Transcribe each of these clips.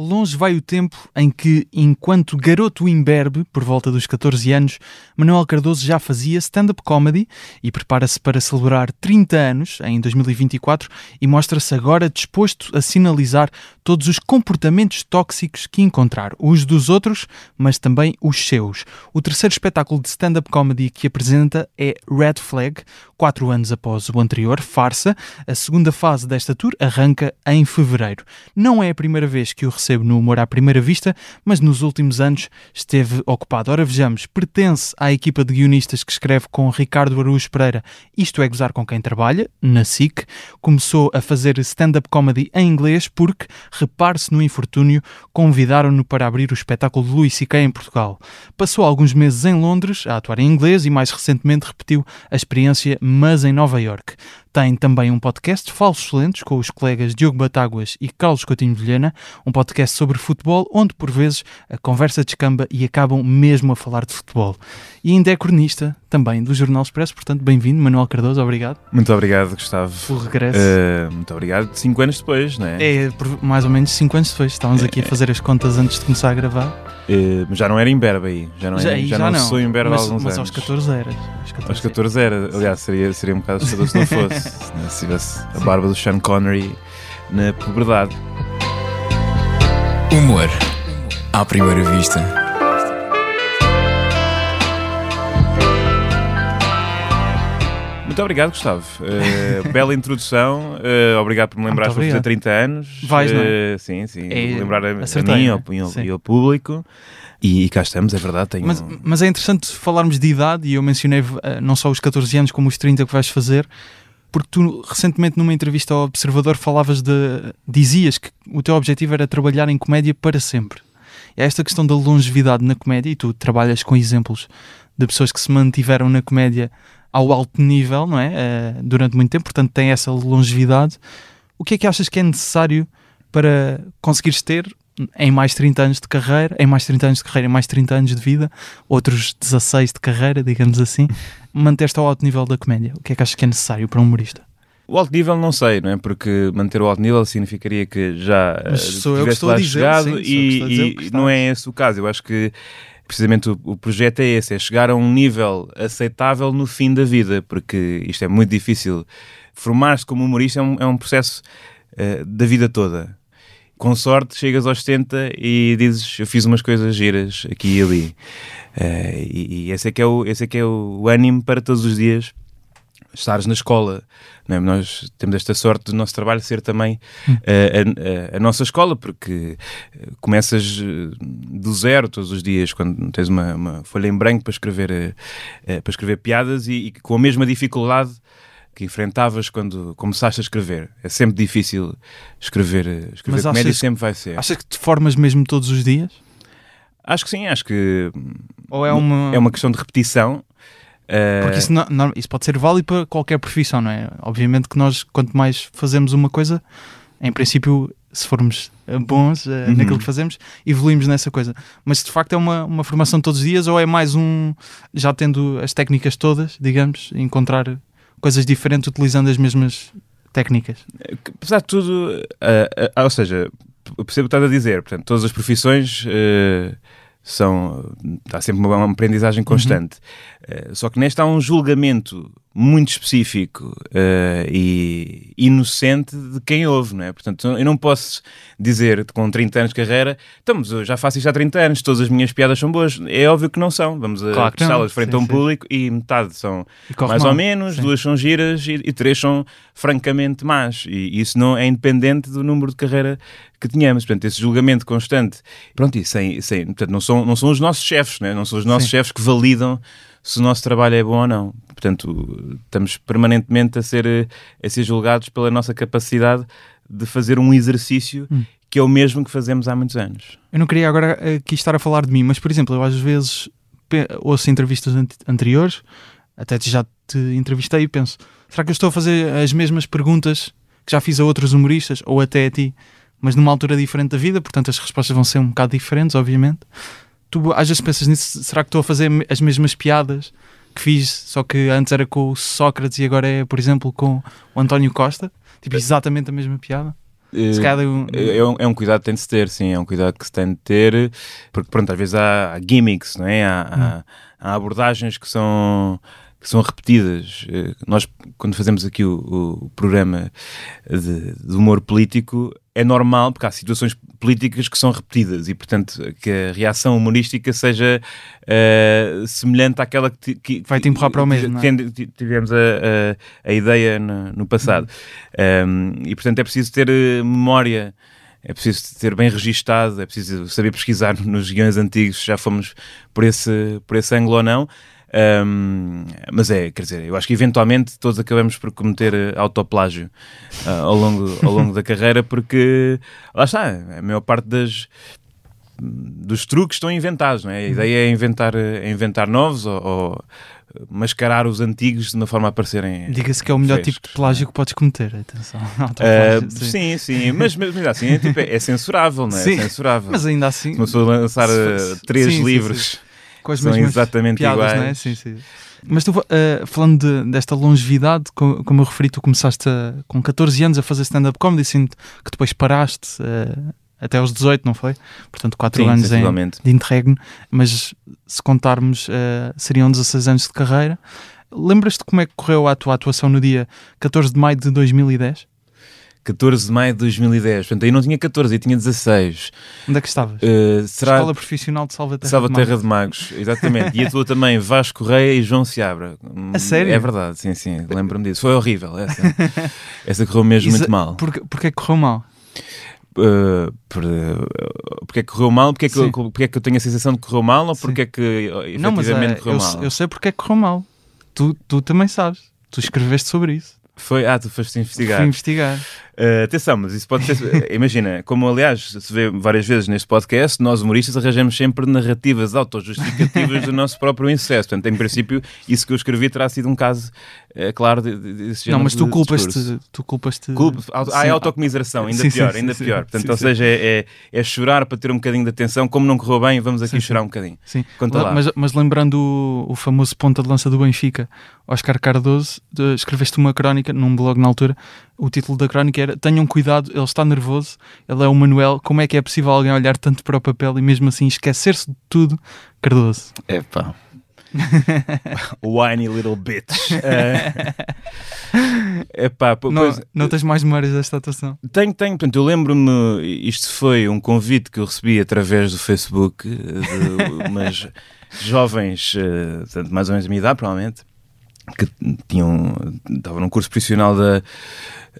Longe vai o tempo em que, enquanto garoto imberbe, por volta dos 14 anos, Manuel Cardoso já fazia stand-up comedy e prepara-se para celebrar 30 anos em 2024 e mostra-se agora disposto a sinalizar todos os comportamentos tóxicos que encontrar, os dos outros, mas também os seus. O terceiro espetáculo de stand-up comedy que apresenta é Red Flag, quatro anos após o anterior, Farsa. A segunda fase desta tour arranca em fevereiro. Não é a primeira vez que o recebo no Humor à Primeira Vista, mas nos últimos anos esteve ocupado. Ora, vejamos, pertence à equipa de guionistas que escreve com Ricardo Araújo Pereira Isto é Gozar com Quem Trabalha, na SIC. Começou a fazer stand-up comedy em inglês porque, repare-se no infortúnio, convidaram-no para abrir o espetáculo de Louis C.K. em Portugal. Passou alguns meses em Londres a atuar em inglês e mais recentemente repetiu a experiência mas em Nova York. Tem também um podcast, Falsos Lentes, com os colegas Diogo Batáguas e Carlos Coutinho Vilhena, um podcast sobre futebol, onde por vezes a conversa descamba e acabam mesmo a falar de futebol. E ainda é cronista também do Jornal Expresso, portanto, bem-vindo, Manuel Cardoso, obrigado. Muito obrigado, Gustavo. Pelo regresso. Uh, muito obrigado. Cinco anos depois, não é? É, mais ou menos cinco anos depois. Estávamos aqui a fazer as contas antes de começar a gravar. Uh, já não era imberbe aí. Já não, já, era, já, já não, não sou imberbe mas, há alguns mas anos. aos 14 era. Aos 14, aos 14 era. Aliás, seria, seria um bocado assustador se não fosse. Né? se tivesse a barba do Sean Connery na puberdade. Humor à primeira vista. Muito obrigado, Gustavo. Uh, bela introdução. Uh, obrigado por me lembrar vou fazer 30 anos. Vais, não é? Uh, sim, sim. É, lembrar a, acertei, a mim né? e ao, e ao público. E, e, cá estamos, é verdade. Tenho... Mas, mas, é interessante falarmos de idade, e eu mencionei não só os 14 anos, como os 30 que vais fazer, porque tu recentemente numa entrevista ao Observador falavas de. dizias que o teu objetivo era trabalhar em comédia para sempre. É esta questão da longevidade na comédia, e tu trabalhas com exemplos de pessoas que se mantiveram na comédia ao alto nível, não é? Uh, durante muito tempo, portanto tem essa longevidade. O que é que achas que é necessário para conseguires ter em mais 30 anos de carreira, em mais 30 anos de carreira, em mais 30 anos de vida, outros 16 de carreira, digamos assim, manter-te ao alto nível da comédia? O que é que achas que é necessário para um humorista? O alto nível não sei, não é? Porque manter o alto nível significaria que já Mas sou eu que estou a dizer, chegado sim, e, e não é esse o caso. Eu acho que precisamente o, o, projeto é esse, é chegar a um nível aceitável no fim da vida, porque isto é muito difícil. Formar-se como humorista é um, é um processo uh, da vida toda. Com sorte, chegas aos 70 e dizes eu fiz umas coisas giras aqui e ali. Uh, e, e esse, é que é o, esse é que é o ânimo para todos os dias estares na escola. Não é? Nós temos esta sorte do nosso trabalho ser também uh, a, a, a, nossa escola, porque começas do zero todos os dias, quando tens uma, uma folha em branco para escrever, para escrever piadas e, e, com a mesma dificuldade que enfrentavas quando começaste a escrever. É sempre difícil escrever, escrever Mas comédia, achas, sempre vai ser. Achas que te formas mesmo todos os dias? Acho que sim, acho que Ou é uma, é uma questão de repetição. Porque isso, não, não, isso pode ser válido para qualquer profissão, não é? Obviamente que nós, quanto mais fazemos uma coisa, em princípio, se formos bons uh, uhum. naquilo que fazemos, evoluímos nessa coisa. Mas de facto é uma, uma formação todos os dias ou é mais um, já tendo as técnicas todas, digamos, encontrar coisas diferentes utilizando as mesmas técnicas? Apesar de tudo, uh, uh, ou seja, percebo o que estás a dizer, portanto, todas as profissões são há sempre uma, aprendizagem constante. Uhum. Uh, só que nesta há um julgamento muito específico uh, e inocente de quem ouve, não é? Portanto, eu não posso dizer com 30 anos de carreira, estamos, eu já faço isto há 30 anos, todas as minhas piadas são boas. É óbvio que não são. Vamos a salas frente sim, a um sim. público e metade são mais mal. ou menos, sim. duas são giras e, e, três são francamente más. E isso não é independente do número de carreira que tenhamos. Portanto, esse julgamento constante. Pronto, e sem, sem, portanto, não são, não são os nossos chefes, não, é? não são os nossos chefes que validam se o nosso trabalho é bom ou não. Portanto, estamos permanentemente a ser, a ser julgados pela nossa capacidade de fazer um exercício hum. que é o mesmo que fazemos há muitos anos. Eu não queria agora aqui estar a falar de mim, mas, por exemplo, eu às vezes ouço entrevistas anteriores, até já te entrevistei e penso, será que eu estou a fazer as mesmas perguntas que já fiz a outros humoristas, ou até a ti, mas numa altura diferente da vida, portanto as respostas vão ser um bocado diferentes, obviamente tu às vezes pensas nisso, será que estou a fazer as mesmas piadas que fiz, só que antes era com o Sócrates e agora é, por exemplo, com o António Costa? Tipo, exatamente a mesma piada? Eh, Se calhar eu- É um, é um cuidado que tem de se ter, sim, é um cuidado que se tem de ter, porque pronto, às vezes há, há gimmicks, não é? Há, há- há abordagens que são, que são repetidas. Eh, Nós, quando fazemos aqui o, o programa de, de humor político, é normal, porque há situações políticas que são repetidas e, portanto, que a reação humorística seja eh, semelhante àquela que, que Vai-te empurrar para o mesmo, é? tivemos a, a, a ideia no, no passado. Um, e, portanto, é preciso ter eh, memória, é preciso ter bem registado, é preciso saber pesquisar nos guiões antigos se já fomos por esse, por esse ângulo ou não. Um, mas é, quer dizer, eu acho que eventualmente todos acabamos por cometer eh, autoplágio ah, ao, longo, ao longo da carreira, porque lá está, a maior parte das, dos truques estão inventados, não é? A ideia é inventar, é inventar novos ou, ou mascarar os antigos de uma forma a parecerem. Diga-se que é o melhor frescos, tipo de plágio que podes cometer. Atenção. Autoplágio, sim, sim, mas, mas, mas assim é, tipo, é censurável, não é? Sim. É censurável. Mas ainda assim, Se uma pessoa lançar Se eh, três sim, sim, livros com as são mesmas exatamente piadas, iguais. não é? Sim, sim. Mas tu, eh, falando de- desta longevidade, co- como eu referi, tu começaste a- com 14 anos a fazer stand-up comedy, sinto que depois paraste eh, até aos 18, não foi? Portanto, 4 Sim, anos em, de interregno, mas se contarmos, eh, seriam 16 anos de carreira. Lembras-te como é que correu a tua atuação no dia 14 de maio de 2010? 14 de maio de 2010. Portanto, aí não tinha 14, aí tinha 16. Onde é que estavas? Eh, será Escola Profissional de Salvaterra. Salva de Maio. Terra de Magos, exatamente. E a tua também, Vasco Correia e João Seabra. A sério? É verdade, sim, sim. Lembro-me disso. Foi horrível essa. essa correu mesmo Exa- muito mal. Porque, porque é que correu mal? Uh, por, uh, porque é que correu mal? Porque é que, Sim. porque é que eu tenho a sensação de que correu mal ou Sim. porque é que uh, Não, mas efetivamente eh, correu eu, mal? eu sei porque é que correu mal. Tu, tu também sabes. Tu escreveste sobre isso. Foi, ah, tu foste investigar. Fui investigar. Uh, atenção, mas isso pode ser. imagina, como aliás se vê várias vezes neste podcast, nós humoristas arranjamos sempre narrativas autojustificativas do nosso próprio insucesso. Portanto, em princípio, isso que eu escrevi terá sido um caso, eh, claro, de, de, desse Não, mas tu culpas-te. Tu culpas-te. Culpa, ah, é autocomiseração, ainda Sim, pior, sim, ainda sim. pior. Portanto, ou seja, é, é, é chorar para ter um bocadinho de atenção, como não correu bem, vamos aqui chorar um bocadinho. Sim. Mas, mas lembrando o, o famoso ponta de lança do Benfica, Oscar Cardoso, de- escreveste uma crónica num blog na altura. O título da crónica era Tenham cuidado, ele está nervoso, ele é o Manuel. Como é que é possível alguém olhar tanto para o papel e mesmo assim esquecer-se de tudo? Cardoso. Epá. Whiny little bitch. Eh, epá, pô, Não, pois, não tens mais memórias desta atuação? Tenho, tenho. Portanto, eu lembro-me, isto foi um convite que eu recebi através do Facebook eh, de umas jovens, eh, portanto, mais ou menos da minha idade, provavelmente, que tinham, estavam num curso profissional da,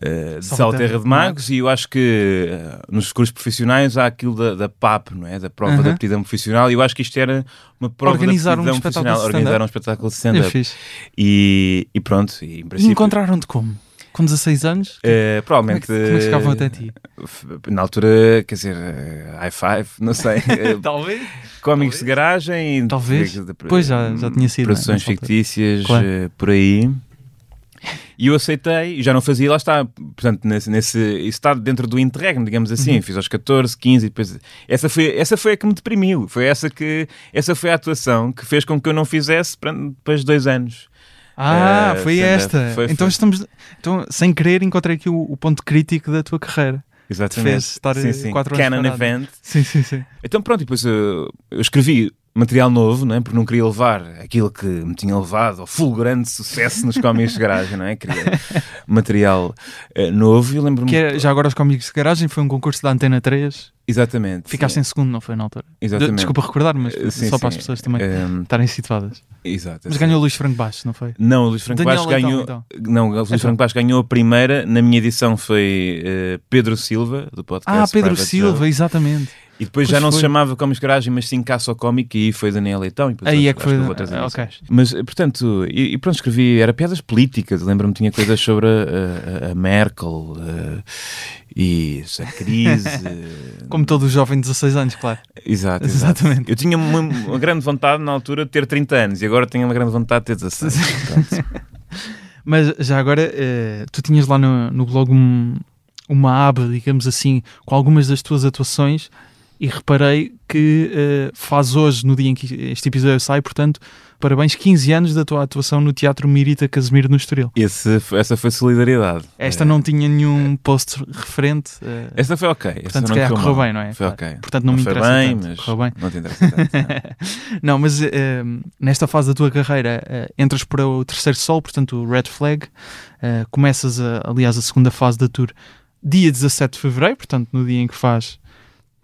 eh, de Salvaterra Salterra de Magos e eu acho que eh, nos cursos profissionais há aquilo da, da PAP, não é? Da prova Aham. de aptidão profissional e eu acho que isto era uma prova Organizar um de aptidão espetáculo profissional, organizar um espetáculo de stand-up. E, e pronto, e em princípio... encontraram-te como? Com 16 anos? eh, Como é provavelmente que, como é que chegavam até ti? na altura, quer dizer, eh, high five, não sei, eh, Talvez. cómicos de garagem, Talvez. de- de- Pois, já- já tinha sido, produções né, altura. fictícias Claro. por aí. E eu aceitei, e já não fazia, lá está, portanto, nesse, nesse isso está dentro do interregno, digamos assim, Uhum. fiz aos 14, 15 e depois, essa foi, essa foi a que me deprimiu, foi essa que, essa foi a atuação que fez com que eu não fizesse depois de dois anos. Ah, Eh, foi esta. Foi- então foi. estamos. Então, sem querer, encontrei aqui o, o ponto crítico da tua carreira. Exatamente. fez estar, sim, eh, sim. quatro anos Canon parado. Event. Sim, sim, sim. Então pronto, e depois eu, eu escrevi material novo, não é? porque não queria levar aquilo que me tinha levado ao fulgurante sucesso nos cómics de garagem, não é? Queria material eh, novo e lembro-me... Que já agora os cómicos de garagem foi um concurso da Antena 3. Exatamente. Ficaste em segundo, não foi na altura? Exatamente. Desculpa recordar, mas Eh, sim, só para as sim. pessoas também Ehm, estarem situadas. exato. Mas ganhou o Luís Franco Baixo, não foi? Não, o Luís Franco Daniel Baixo Leitão, ganhou... então. Não, o Luís Então. Franco Baixo ganhou a primeira, na minha edição foi eh, Pedro Silva, do podcast Ah, Pedro Private Silva, Joke. exatamente. E depois Pois já não foi. se chamava Cómics de Garagem, mas sim Caça ao Cómico e foi Daniel Leitão. E depois Aí é que foi. houve outras ah, ok. edições. Mas, eh, portanto, e, e pronto, escrevi, era piadas políticas, lembro-me, tinha coisas sobre a, a- a Merkel eh, e a crise. Como todo jovem de 16 anos, claro. Exato, exato. Exatamente. Eu tinha uma, uma grande vontade na altura de ter 30 anos e agora tenho uma grande vontade de ter 16. Portanto, Mas já agora, eh, tu tinhas lá no, no blog um- uma aba, digamos assim, com algumas das tuas atuações e reparei que eh, faz hoje, no dia em que este episódio sai, portanto, parabéns, 15 anos da tua atuação no Teatro Mirita Casemiro no Estoril. Esse, essa foi solidariedade. Esta É, não tinha nenhum post referente. eh, Essa foi ok. Portanto, se não calhar correu mal. bem, não é? Foi ok. Portanto, não me foi interessa bem, tanto. mas Correu bem. não te interessa tanto. não. Não, mas eh, nesta fase da tua carreira eh, entras para o terceiro sol, portanto o Red Flag. começas, a- aliás, a segunda fase da tour dia 17 de fevereiro, portanto no dia em que faz.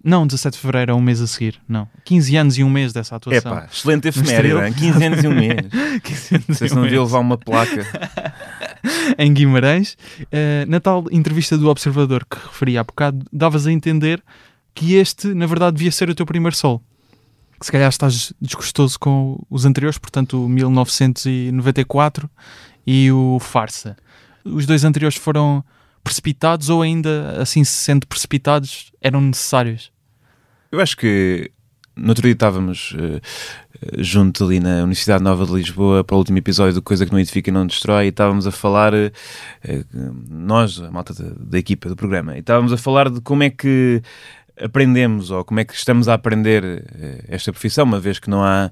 Não, 17 de fevereiro é um mês a seguir, não. 15 anos e um mês dessa atuação. Epá, excelente efeméride, hein? 15 anos e um mês. 15 anos e Vocês não deviam levar uma placa. em Guimarães. Eh, na tal entrevista do Observador que referi há bocado, davas a entender que este, na verdade, devia ser o teu primeiro solo. Que se calhar estás desgostoso com os anteriores, portanto, o 1994 e o Farsa. Os dois anteriores foram precipitados ou ainda assim sendo precipitados eram necessários? Eu acho que no outro dia estávamos eh, junto ali na Universidade Nova de Lisboa para o último episódio do Coisa que não edifica e não destrói e estávamos a falar, eh, nós, a malta da, da equipa do programa, e estávamos a falar de como é que aprendemos ou como é que estamos a aprender eh, esta profissão, uma vez que não há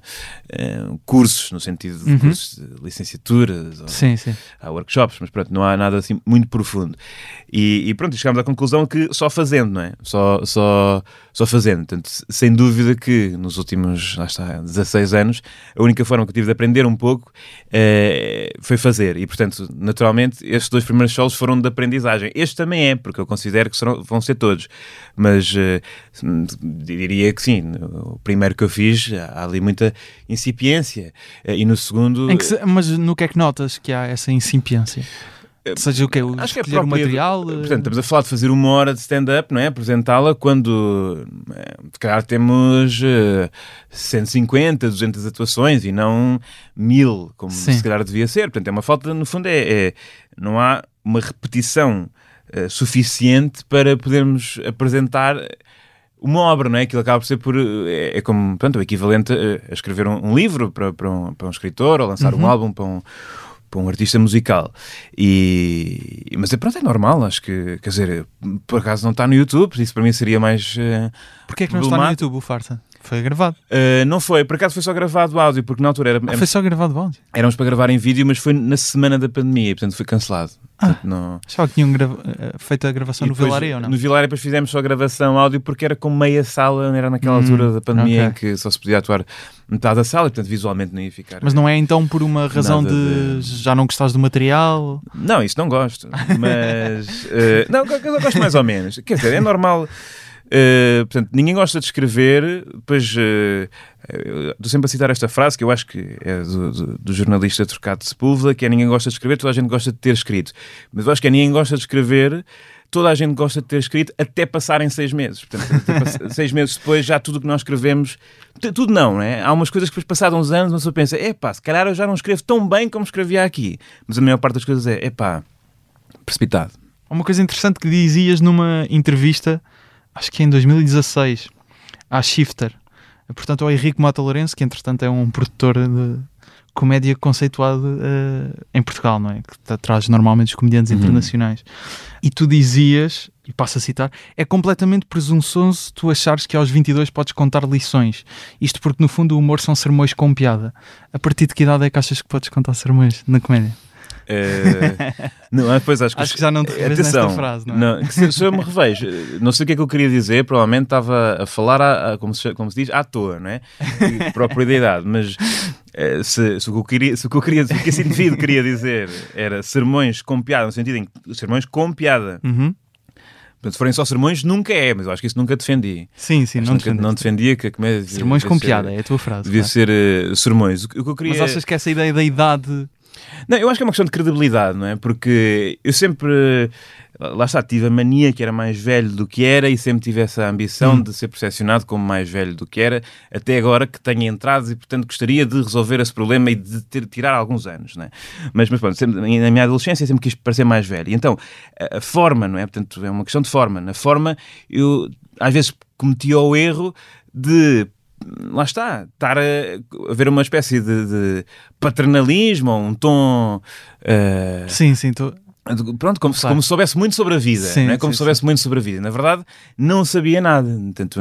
cursos, no sentido de Uhum. cursos de licenciaturas ou Sim, sim. há workshops, mas pronto, não há nada assim muito profundo. E, e pronto, chegámos à conclusão que só fazendo, não é? Só, só, só fazendo. Portanto, sem dúvida que nos últimos, lá está, 16 anos, a única forma que eu tive de aprender um pouco eh, foi fazer. E portanto, naturalmente, estes dois primeiros solos foram de aprendizagem. Este também é, porque eu considero que serão, vão ser todos. Mas eh, diria que sim, o primeiro que eu fiz, há ali muita incipiência. Eh, e no segundo. Se- mas no que é que notas que há essa incipiência? Seja o quê? O Acho que é escolher o própria- material? eh, Portanto, estamos a falar de fazer uma hora de stand-up, não é? Apresentá-la quando, eh, se calhar, temos eh, 150, 200 atuações e não mil, como Sim. se calhar devia ser. Portanto, é uma falta, no fundo, é, é- não há uma repetição eh, suficiente para podermos apresentar uma obra, não é? Aquilo acaba por ser por. eh, É, é como, portanto, o equivalente a, escrever um, um livro para, para, um, para um escritor ou lançar um Uhum. álbum para um, para um artista musical. E, mas é pronto, é normal, acho que, quer dizer, por acaso não está no YouTube, isso para mim seria mais. eh, Porquê é que não está no. YouTube o Farsa? Foi gravado. eh, não foi, por acaso foi só gravado áudio, porque na altura era, Ah, foi só gravado áudio. éramos para gravar em vídeo, mas foi na semana da pandemia e portanto foi cancelado. Portanto, não... Achava que tinham grava- eh, feito a gravação E no Vilaré ou não? No Vilaré depois fizemos só a gravação áudio porque era com meia sala, era naquela Hum, altura da pandemia ok. em que só se podia atuar metade da sala e portanto visualmente não ia ficar. Mas não é então por uma razão de, de- já não gostares do material? Não, isso não gosto. Mas. eh, não, gosto mais ou menos. Quer dizer, é normal. Eh, portanto, ninguém gosta de escrever, pois. eh, eu estou sempre a citar esta frase que eu acho que é do, do- do jornalista Trocado de Sepúlveda, que é ninguém gosta de escrever, toda a gente gosta de ter escrito. Mas eu acho que é ninguém gosta de escrever, toda a gente gosta de ter escrito até passarem seis meses. Portanto, seis meses depois, já tudo o que nós escrevemos, tudo não, não é? Há umas coisas que depois passados uns anos, uma pessoa pensa, epá, se calhar eu já não escrevo tão bem como escrevia aqui. Mas a maior parte das coisas é, epá, precipitado. Uma coisa interessante que dizias numa entrevista, acho que em 2016, à Shifter, portanto ao Henrique Mota Lourenço, que entretanto é um produtor de comédia conceituado eh, em Portugal, não é? Que tra- traz normalmente os comediantes Uhum. internacionais. E tu dizias, e passo a citar, é completamente presunçoso tu achares que aos 22 podes contar lições. Isto porque no fundo o humor são sermões com piada. A partir de que idade é que achas que podes contar sermões na comédia? Eh, não, depois acho que, Acho que já não te revês nesta Atenção, frase, não é? que se, se eu me revejo, não sei o que é que eu queria dizer, provavelmente estava a falar, à- à- como, se, como se diz, à toa, não é? E Própria da idade, mas eh, se, se o que eu queria, se o que eu queria, se o que esse indivíduo queria dizer era sermões com piada, no sentido em que sermões com piada, Uhum. portanto, se forem só sermões, nunca é, mas eu acho que isso nunca defendi. Sim, sim, Acho não, nunca, não defendia que a comédia Sermões com ser- piada, é a tua frase. Devia claro. ser eh, sermões. O que o que eu queria. Mas achas que essa ideia da idade. Não, eu acho que é uma questão de credibilidade, não é? Porque eu sempre, lá está, tive a mania que era mais velho do que era e sempre tive essa ambição Hum. de ser percepcionado como mais velho do que era, até agora que tenho entradas e, portanto, gostaria de resolver esse problema e de ter, tirar alguns anos, não é? Mas, mas pronto, sempre, na minha adolescência sempre quis parecer mais velho. E então, a, a forma, não é? Portanto, é uma questão de forma. Na forma, eu às vezes cometia o erro de lá está, estar a, ver uma espécie de, de paternalismo um tom. eh, Sim, sim, tô... Pronto, como, Claro. como se soubesse muito sobre a vida, Sim, não é? como sim, se soubesse muito sobre a vida. Na verdade, não sabia nada. Portanto,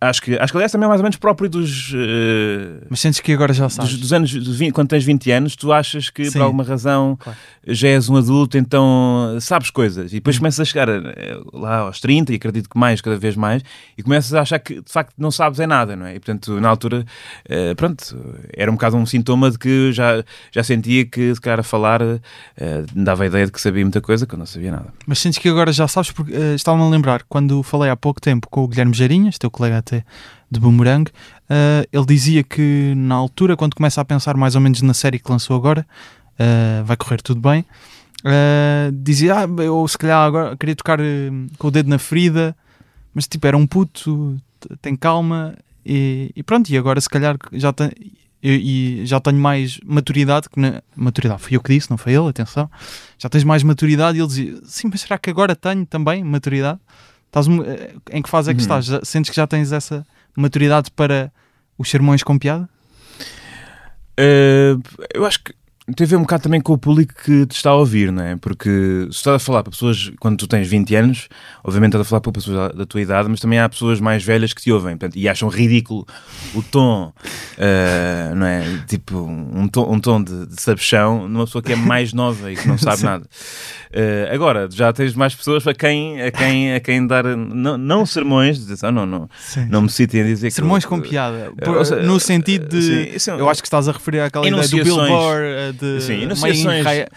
acho que, acho que aliás também é mais ou menos próprio dos, eh, Mas sentes que agora já sabes. dos, dos anos, dos 20, quando tens 20 anos, tu achas que Sim. por alguma razão Claro. já és um adulto, então sabes coisas. E depois começas a chegar eh, lá aos 30, e acredito que mais, cada vez mais, e começas a achar que de facto não sabes é nada, não é? E portanto, na altura, eh, pronto, era um bocado um sintoma de que já, já sentia que se calhar a falar eh, me dava a ideia de que sabia muita coisa eu não sabia nada. Mas sentes que agora já sabes, porque eh, estava-me a lembrar, quando falei há pouco tempo com o Guilherme Jarinhas, teu colega até de Boomerang, eh, ele dizia que na altura, quando começa a pensar mais ou menos na série que lançou agora, eh, vai correr tudo bem, dizia, ah, eu se calhar agora queria tocar com o dedo na ferida, mas tipo, era um puto, tem calma, e, e pronto, e agora se calhar já tem... E, já tenho mais maturidade, que na, maturidade fui eu que disse, não foi ele, atenção, já tens mais maturidade. E ele dizia: Sim, mas será que agora tenho também maturidade? Estás, eh, em que fase é que Uhum. estás? Já- Sentes que já tens essa maturidade para os sermões com piada? Uh, eu acho que tem a ver um bocado também com o público que te está a ouvir, não é? Porque se estás a falar para pessoas quando tu tens 20 anos, obviamente estás a falar para pessoas da, da tua idade, mas também há pessoas mais velhas que te ouvem portanto, e acham ridículo o tom, uh, não é? Tipo, um tom, um tom de, de sabichão numa pessoa que é mais nova e que não sabe Sim. nada. Uh, agora, já tens mais pessoas a quem, a quem, a quem dar, não, não sermões, "Ah, não, não, Sim. não me citem a dizer que. Sermões com piada. Seja, no sentido de. sim, isso é- eu acho que estás a referir àquela ideia do Bill Enunciações. Burr, eh, de Sim, eh,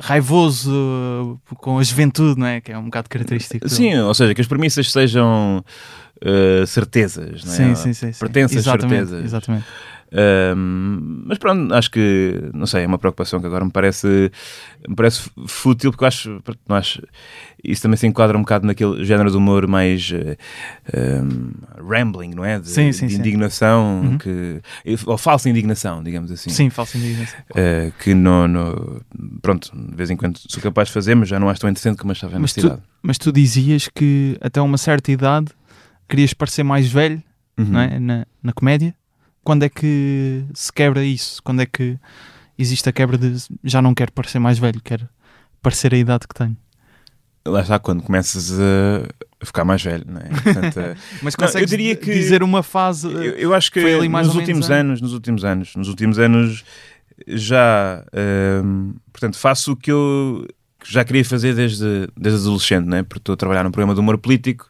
raivoso com a juventude, não é? Que é um bocado característico. Sim, ou seja, que as premissas sejam uh, certezas, não é? sim, sim, sim, sim. Exatamente, certezas. Exatamente. Um, mas pronto, acho que, não sei, é uma preocupação que agora me parece, me parece fútil, porque eu acho, não acho, isso também se enquadra um bocado naquele género de humor mais um, rambling, não é? De, Sim, sim, de sim. indignação, Uhum. que, ou falsa indignação, digamos assim. Sim, falsa indignação. Uh, que no, no- pronto, de vez em quando sou capaz de fazer, mas já não acho tão interessante como achava na Mas tu-. Mas tu dizias que até uma certa idade querias parecer mais velho Uhum. não é? na, na comédia. Quando é que se quebra isso? Quando é que existe a quebra de já não quero parecer mais velho, quero parecer a idade que tenho? Lá está, quando começas a ficar mais velho, não é? Portanto, uh, Mas Não, eu consegues diria que- dizer uma fase. Eu, eu acho que nos últimos anos. anos, nos últimos anos, nos últimos anos já, hum, portanto, faço o que eu já queria fazer desde, desde adolescente, né? Porque estou a trabalhar num programa de humor político.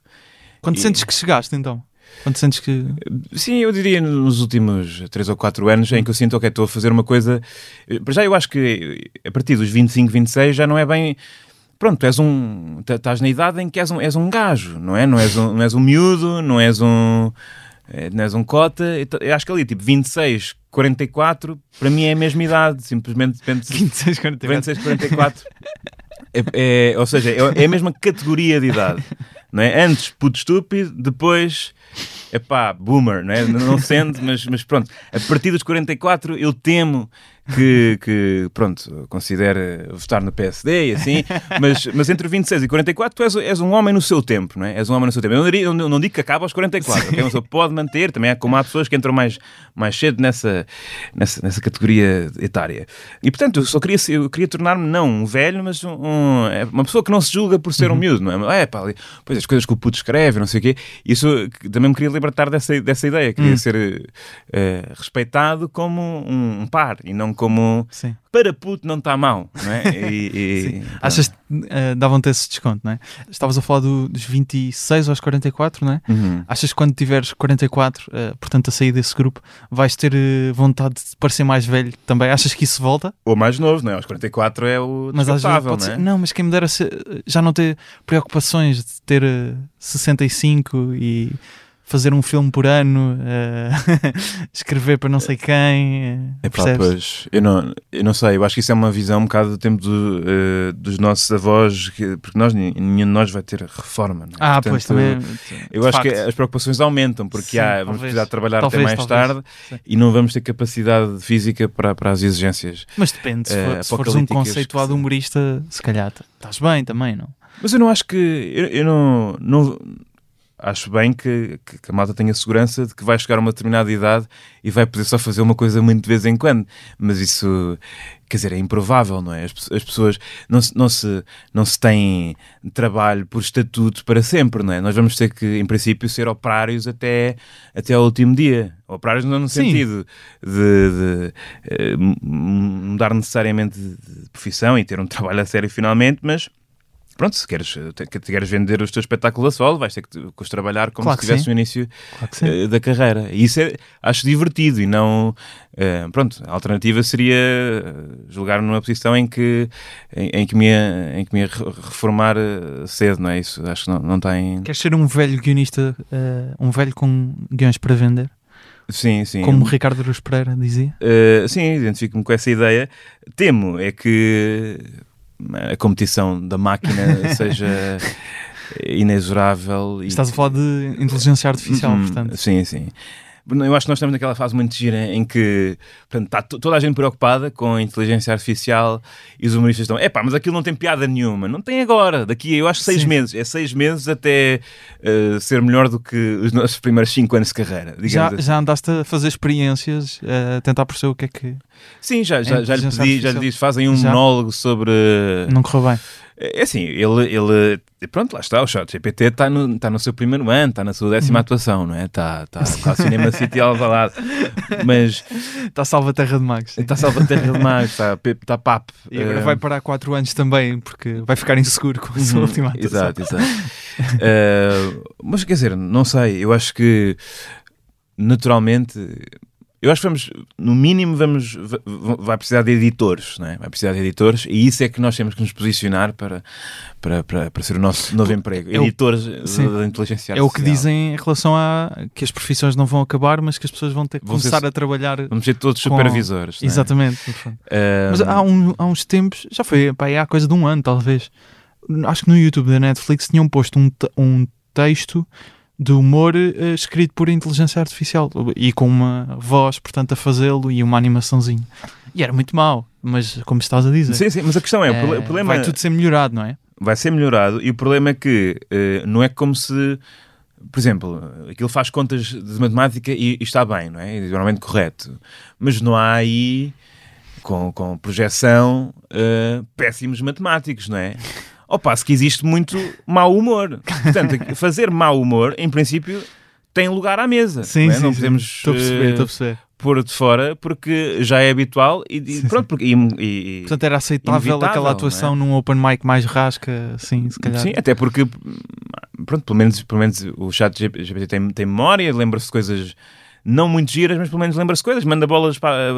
Quando e- sentes que chegaste, então? Quando sentes que. Sim, eu diria nos últimos 3 ou 4 anos em que eu sinto que estou a fazer uma coisa. eh, Para já eu acho que a partir dos 25, 26 já não é bem. Pronto, és um. tá- Estás na idade em que és um, és um gajo, não é? Não és um, não és um miúdo, não és um. eh, Não és um cota. Eu acho que ali, tipo, 26, 44, para mim é a mesma idade. Simplesmente depende. 26, 44. 26, 44. É, é, ou seja, é, é a mesma categoria de idade. Não é? Antes, puto estúpido, depois, epá, boomer, não é? Não sendo, mas, mas pronto. A partir dos 44, eu temo que, que pronto, considere votar no PSD e assim, mas, mas entre 26 e 44, tu és, és um homem no seu tempo, não é? És um homem no seu tempo. Eu não, diria- eu não, digo que acaba aos 44, ok? Uma pode manter, também há como há pessoas que entram mais, mais cedo nessa, nessa, nessa categoria etária. E portanto, eu só queria, eu queria tornar-me não um velho, mas um, um- é uma pessoa que não se julga por ser um miúdo, não é? É pá, pois as coisas que o puto escreve, não sei o quê. Isso também me queria libertar dessa, dessa ideia, queria Hum. ser eh, respeitado como um, um par e não como Sim. para puto não está mal, não é? E, e-. Achas que eh, davam-te esse desconto, não é? Estavas a falar do- dos 26 aos 44, não é? Uhum. Achas que quando tiveres 44, eh, portanto a sair desse grupo, vais ter vontade de parecer mais velho também? Achas que isso volta? Ou mais novo, não é? Aos 44 é o Mas às vezes descontável, pode não ser. é? Não, mas quem me dera ser- já não ter preocupações de ter eh, 65 e fazer um filme por ano, eh, escrever para não sei quem. eh, É pá, percebes? pois, eu não, eu não sei, eu acho que isso é uma visão um bocado do tempo do, eh, dos nossos avós, que- porque nós, nenhum de nós vai ter reforma. É? Ah, Portanto, pois também. Eu de acho que facto. as preocupações aumentam, porque Sim, há, vamos talvez. precisar trabalhar Talvez, até mais talvez. tarde Sim. e não vamos ter capacidade física para, para as exigências. Mas depende, se, eh, for- se fores um conceituado que humorista, se calhar estás bem também, não? Mas eu não acho que. Eu, eu não, não. Acho bem que, que, a malta tenha segurança de que vai chegar a uma determinada idade e vai poder só fazer uma coisa muito de vez em quando. Mas isso, quer dizer, é improvável, não é? As, as pessoas não se, não, se, não se têm trabalho por estatuto para sempre, não é? Nós vamos ter que, em princípio, ser operários até, até ao último dia. Operários não no Sim. sentido de, de, eh, mudar necessariamente de de profissão e ter um trabalho a sério finalmente, mas pronto, se queres, te- que queres vender os teus espetáculos a solo, vais ter que te- que os trabalhar como Claro se que estivesse sim. no início Claro eh, da carreira. E isso é, acho divertido e não. eh, pronto, a alternativa seria eh, julgar numa posição em que, em, em que, me ia, em que me ia re- reformar eh, cedo, não é? Isso acho que não, não tem. Queres ser um velho guionista, eh, um velho com guiões para vender? Sim, sim. Como o Ricardo Aruz Pereira dizia? Uh, sim, identifico-me com essa ideia. Temo é que a competição da máquina seja inexorável. e- Estás a falar de inteligência artificial, Uhum, portanto. Sim, sim. Eu acho que nós estamos naquela fase muito gira em que portanto, está to- toda a gente preocupada com a inteligência artificial e os humoristas estão, epá, mas aquilo não tem piada nenhuma. Não tem agora, daqui eu acho seis Sim. meses. É seis meses até uh, ser melhor do que os nossos primeiros cinco anos de carreira. Já, assim. já andaste a fazer experiências, a tentar perceber o que é que Sim, já, já, já lhe pedi, já lhe disse, fazem um Já? monólogo sobre. não correu bem. É assim, ele, ele. Pronto, lá está, o Chat GPT está no, está no seu primeiro ano, está na sua décima Uhum. atuação, não é? Está, está, está Cinema City Alvalade. Mas Está salva a terra de magos. sim. está Salvaterra de Magos, está, está PAP. E agora Eh, vai parar 4 anos também, porque vai ficar inseguro com a sua uhum, última atuação. Exato, exato. Eh, mas quer dizer, não sei, eu acho que naturalmente. Eu acho que vamos, no mínimo, vamos, va- va- vai precisar de editores, não é? Vai precisar de editores e isso é que nós temos que nos posicionar para, para, para, para ser o nosso novo emprego. é editores sim. da inteligência É o que artificial. dizem em relação a que as profissões não vão acabar, mas que as pessoas vão ter que Vão ser- começar a trabalhar. Vamos ser todos com- supervisores. é? Exatamente. Eh, Mas há, um- há uns tempos, já foi pá, há coisa de um ano talvez, acho que no YouTube da Netflix tinham posto um, um texto de humor eh, escrito por inteligência artificial e com uma voz, portanto, a fazê-lo e uma animaçãozinha. E era muito mau, mas como estás a dizer, Sim, sim, mas a questão é, o prole- eh, o problema vai tudo ser melhorado, não é? vai ser melhorado e o problema é que eh, não é como se, por exemplo, aquilo faz contas de matemática e, e está bem, não é? E Normalmente correto. Mas não há aí, com, com projeção, eh, péssimos matemáticos, não é? Ao passo que existe muito mau humor. Portanto, fazer mau humor, em princípio, tem lugar à mesa. Sim, não, é? sim, não sim. podemos Estou a perceber, eh, estou a perceber. pôr de fora porque já é habitual e, e Sim, pronto, porque, e, e- Portanto, era aceitável aquela atuação num open mic mais rasca, assim, se calhar. Sim, até porque, pronto, pelo menos, pelo menos o chat GPT tem, tem memória, lembra-se de coisas não muito giras, mas pelo menos lembra-se coisas, manda bolas para,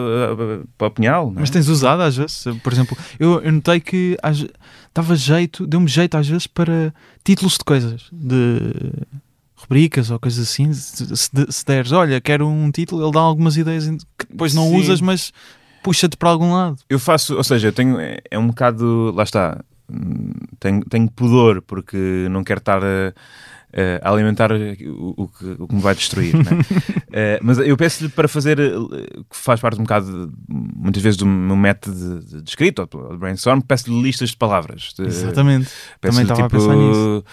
para o punhal. não é? Mas tens usado às vezes, por exemplo, eu, eu notei que às- dava jeito, deu-me jeito às vezes para títulos de coisas, de rubricas ou coisas assim. Se, se, se deres, olha, quero um título, ele dá algumas ideias que depois não Sim. usas, mas puxa-te para algum lado. Eu faço, ou seja, eu tenho, é, é um bocado, lá está, hum, tenho, tenho pudor porque não quero estar a, a alimentar o, o que, o que me vai destruir. é? Eh, mas eu peço-lhe para fazer, eh, que faz parte um bocado, de- muitas vezes, do meu método de, de escrito ou de brainstorm, peço-lhe listas de palavras. De, Exatamente. Também estava a tipo, pensar nisso.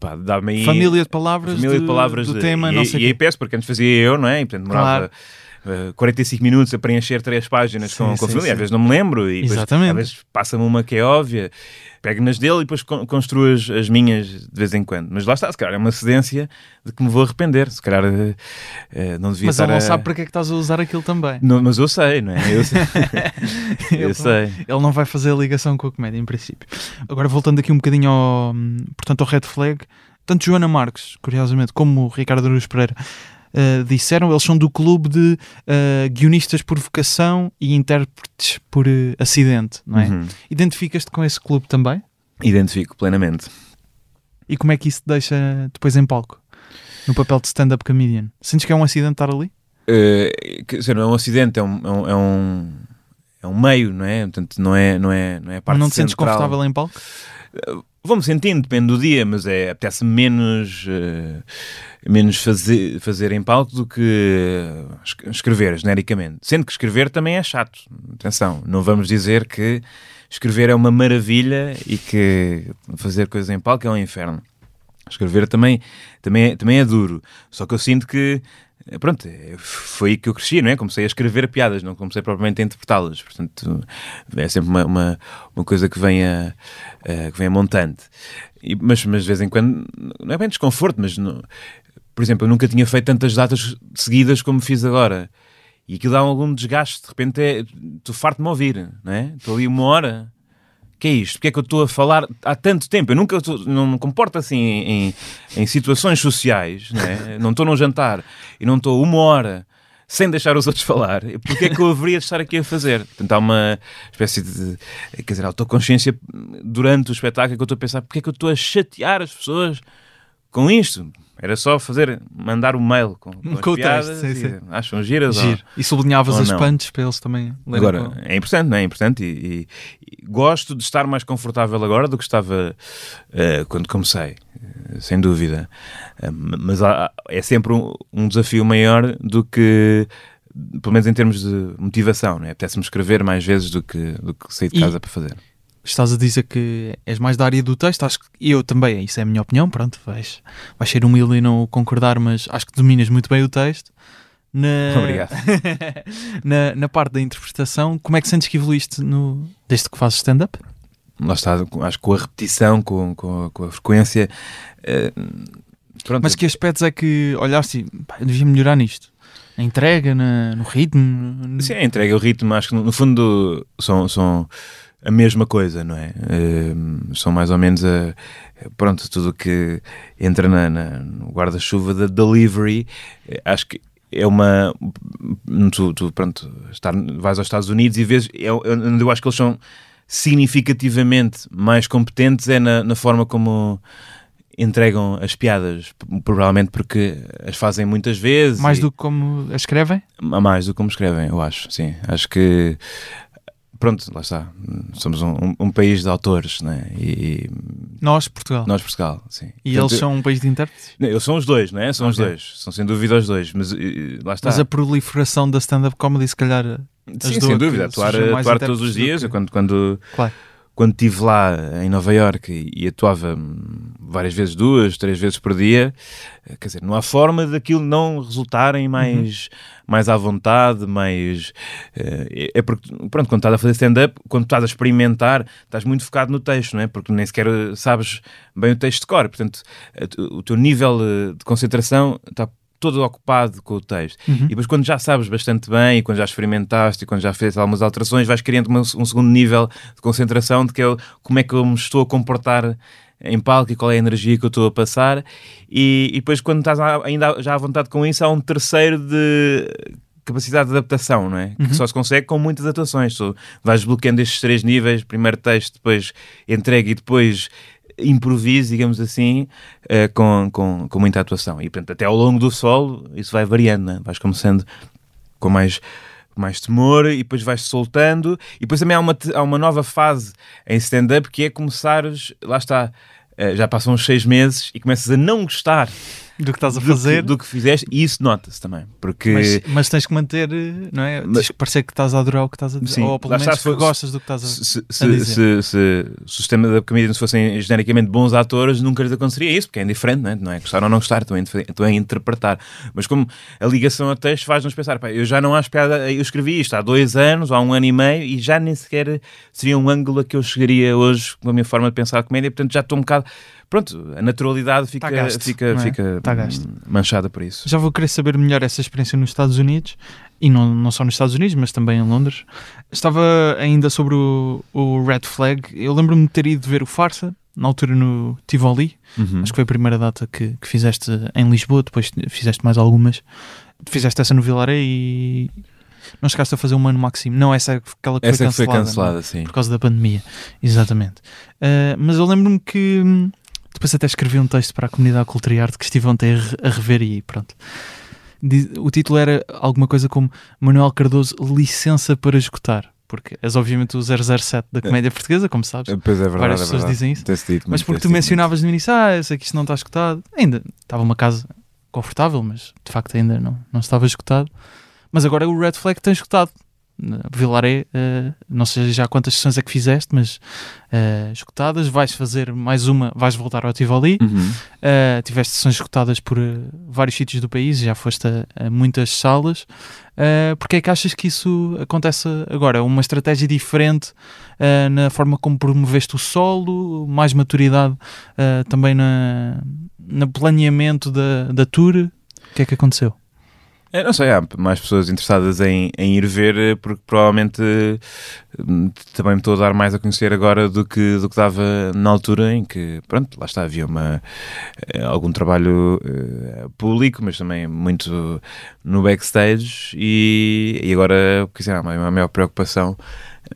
pá, aí Família de palavras, família de, palavras do tema, e, não e sei aí quê. peço, porque antes fazia eu, não é? E portanto demorava eh, 45 minutos a preencher três páginas Sim, com, com sim, família. sim. Às vezes não me lembro e depois, às vezes passa-me uma que é óbvia, pego nas dele e depois con- construo as, as minhas de vez em quando. Mas lá está, se calhar é uma cedência de que me vou arrepender. Se calhar eh, eh, não devia Mas estar ele não a- sabe para que é que estás a usar aquilo também. Não, mas eu sei, não é? Eu sei. Ele eu não- sei. Ele não vai fazer a ligação com a comédia, em princípio. Agora, voltando aqui um bocadinho ao, portanto, ao Red Flag, tanto Joana Marques, curiosamente, como o Ricardo Aruz Pereira eh, disseram, eles são do clube de eh, guionistas por vocação e intérpretes por eh, acidente, não é? Uhum. Identificas-te com esse clube também? Identifico plenamente. E como é que isso te deixa depois em palco? No papel de stand-up comedian? Sentes que é um acidente estar ali? Quer dizer, não é um acidente, é um, é um, é um, é um meio, não é? Portanto, não é, não é, não é a parte não te sentes central. confortável em palco? Vou-me sentindo, depende do dia, mas é apetece menos, eh, menos fazer, fazer em palco do que eh, es- escrever genericamente. Sendo que escrever também é chato. Atenção, não vamos dizer que escrever é uma maravilha e que fazer coisas em palco é um inferno. Escrever também, também, é, também é duro. Só que eu sinto que, eh, pronto, é, foi aí que eu cresci, não é? Comecei a escrever piadas, não comecei propriamente a interpretá-las. Portanto, é sempre uma, uma, uma coisa que vem a, a, que vem a montante. E, mas, mas de vez em quando, não é bem desconforto, mas não, por exemplo, eu nunca tinha feito tantas datas seguidas como fiz agora. E aquilo dá algum desgaste, de repente é, tu farto-me ouvir, não é? Estou ali uma hora que é isto? Porque é que eu estou a falar há tanto tempo? Eu nunca tô, não me comporto assim em, em situações sociais, né? não estou num jantar e não estou uma hora sem deixar os outros falar. Porque é que eu haveria de estar aqui a fazer? Portanto, há uma espécie de, quer dizer, autoconsciência durante o espetáculo que eu estou a pensar, porque é que eu estou a chatear as pessoas com isto? Era só fazer, mandar o um mail com, com, com as piadas texto, sim, sim. acham giras Giro. ou, E sublinhavas as punches para eles também lerem. Agora, com... é importante, não é? importante e, e, e, gosto de estar mais confortável agora do que estava uh, quando comecei, uh, sem dúvida. Uh, mas há, é sempre um, um, desafio maior do que pelo menos em termos de motivação, não é? Apetece-me escrever mais vezes do que, do que sair de casa para fazer estás a dizer que és mais da área do texto, acho que eu também, isso é a minha opinião, pronto, vais, vais ser humilde e não concordar, mas acho que dominas muito bem o texto. Na, Obrigado. na, na parte da interpretação, como é que sentes que evoluíste no, desde que fazes stand-up? Lá está, acho que com a repetição, com, com, com a frequência. Uh, mas que aspectos é que olhaste e pá, devia melhorar nisto? A entrega, na, no ritmo? Sim, a entrega, o ritmo, acho que no, no fundo são, são a mesma coisa, não é? Uh, são mais ou menos a, pronto, tudo que entra na, na no guarda-chuva da delivery, eh, acho que é uma. Tu, tu, pronto, estar, vais aos Estados Unidos e vês. Eu, é eu, eu acho que eles são significativamente mais competentes é na, na forma como entregam as piadas, provavelmente porque as fazem muitas vezes. Mais e... do que como as escrevem? Mais do que como escrevem, eu acho, sim. Acho que pronto, lá está. Somos um, um, país de autores, né? E, nós, Portugal. Nós, Portugal, sim. E Portanto, eles são um país de intérpretes? Não, eles são os dois, né? São okay. os dois. São sem dúvida os dois. Mas lá está. Mas a proliferação da stand-up comedy, se calhar. Sim, sem dúvida. Atuar, atuar todos os dias. Que... Quando, quando, claro quando estive lá em Nova York e, atuava várias vezes, duas, três vezes por dia, eh, quer dizer, não há forma daquilo não resultarem mais, uhum. mais à vontade, mais... É, é porque, pronto, quando estás a fazer stand-up, quando estás a experimentar, estás muito focado no texto, não é? Porque nem sequer sabes bem o texto de cor, portanto, o teu nível de concentração está todo ocupado com o texto. Uhum. E depois, quando já sabes bastante bem, e quando já experimentaste, e quando já fez algumas alterações, vais criando uma, um segundo nível de concentração de que é como é que eu me estou a comportar em palco e qual é a energia que eu estou a passar. E, e depois, quando estás ainda já à vontade com isso, há um terceiro de capacidade de adaptação, não é? Uhum. Que só se consegue com muitas atuações. Tu vais bloqueando estes três níveis, primeiro texto, depois entrega e depois improviso, digamos assim, uh, com, com, com muita atuação. E, portanto, até ao longo do solo, isso vai variando, né? vais começando com mais mais temor e depois vais soltando e depois também há uma, há uma nova fase em stand-up que é começares, lá está, uh, já passam uns seis meses e começas a não gostar do que estás a fazer. Do que, do que fizeste, e isso nota-se também. Porque... Mas, mas, tens que manter, não é? Mas, tens que parecer que estás a adorar o que estás a dizer. Sim, ou pelo menos que gostas do que estás a, se, se, a dizer. Se, se, o sistema da comédia se fossem genericamente bons atores, nunca lhes aconteceria isso, porque é indiferente, não é? Não é gostar ou não gostar, estão a, interpretar. Mas como a ligação a texto faz-nos pensar, pá, eu já não acho piada, eu escrevi isto há dois anos, há um ano e meio, e já nem sequer seria um ângulo a que eu chegaria hoje com a minha forma de pensar a comédia, portanto já estou um bocado pronto, a naturalidade fica, tá gasto, fica, é? fica tá manchada por isso. Já vou querer saber melhor essa experiência nos Estados Unidos e não, não só nos Estados Unidos, mas também em Londres. Estava ainda sobre o, o Red Flag. Eu lembro-me de ter ido ver o Farsa, na altura no Tivoli. Uhum. Acho que foi a primeira data que, que fizeste em Lisboa, depois fizeste mais algumas. Fizeste essa no Vilaré e não chegaste a fazer um ano máximo. Não, essa aquela que essa foi cancelada. Que foi cancelada, sim. Por causa da pandemia, exatamente. Uh, mas eu lembro-me que hum, depois até escrevi um texto para a comunidade Cultura e Arte que estive ontem a rever e pronto. O título era alguma coisa como Manuel Cardoso, licença para escutar. Porque és obviamente o 007 da comédia portuguesa, como sabes. Pois é verdade. Várias é pessoas verdade. dizem isso. Dito, mas porque tu mencionavas no início, ah, eu sei que isto não está escutado. Ainda estava uma casa confortável, mas de facto ainda não, não estava escutado. Mas agora o Red Flag tem escutado. Vilaré, uh, não sei já quantas sessões é que fizeste, mas uh, escutadas. Vais fazer mais uma, vais voltar ao Tivoli. Uhum. Uh, tiveste sessões escutadas por vários sítios do país, já foste a, a muitas salas. Uh, porque é que achas que isso acontece agora? Uma estratégia diferente na forma como promoveste o solo, mais maturidade também na, no planeamento da, da tour? O que é que aconteceu? É, não sei, há mais pessoas interessadas em, em ir ver, eh, porque provavelmente hum, também me estou a dar mais a conhecer agora do que, do que dava na altura em que, pronto, lá está, havia uma, eh, algum trabalho uh, público, mas também muito no backstage e, e agora, quer dizer, há uma maior preocupação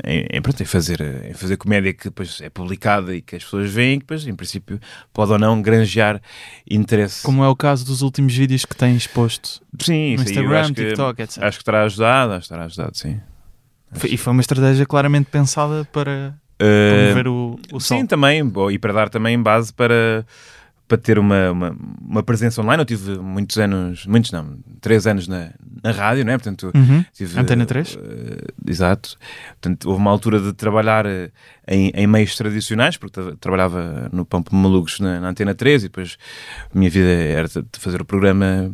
em, em, pronto, em, fazer, em fazer comédia que depois é publicada e que as pessoas veem, que depois, em princípio, pode ou não granjear interesse. Como é o caso dos últimos vídeos que tens exposto sim, no Instagram, acho TikTok, que, etc. Acho que terá ajudado, acho que terá ajudado, sim. E foi uma estratégia claramente pensada para promover uh, o, o Sim, também, e para dar também base para para ter uma, uma, uma, presença online. Eu tive muitos anos, muitos não, três anos na, na rádio, não é? Portanto, uhum. tive, Antena 3. Uh, exato. Portanto, houve uma altura de trabalhar eh, em, em meios tradicionais, porque trabalhava no Pampo Malucos na, na, Antena 3 e depois a minha vida era de fazer o programa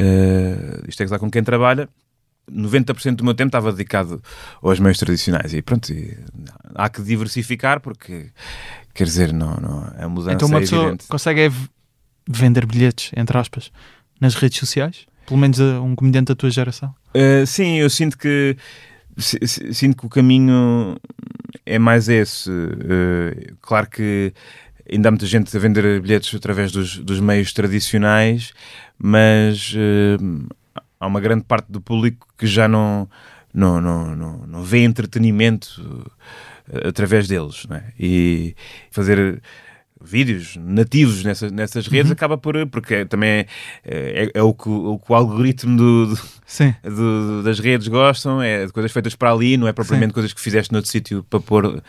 uh, Isto é que dá com quem trabalha. 90% do meu tempo estava dedicado aos meios tradicionais e pronto, e há que diversificar porque Quer dizer, não, não, a mudança então uma é pessoa evidente. consegue é vender bilhetes, entre aspas, nas redes sociais? Pelo menos um comediante da tua geração? Uh, sim, eu sinto que sinto que o caminho é mais esse. Uh, claro que ainda há muita gente a vender bilhetes através dos, dos meios tradicionais, mas uh, há uma grande parte do público que já não, não, não, não, não vê entretenimento através deles. Né? E fazer vídeos nativos nessas, nessas redes uhum. acaba por porque também é, é, é o, que, o, que, o algoritmo do, do, do, das redes gostam é de coisas feitas para ali não é propriamente Sim. coisas que fizeste noutro sítio para pôr,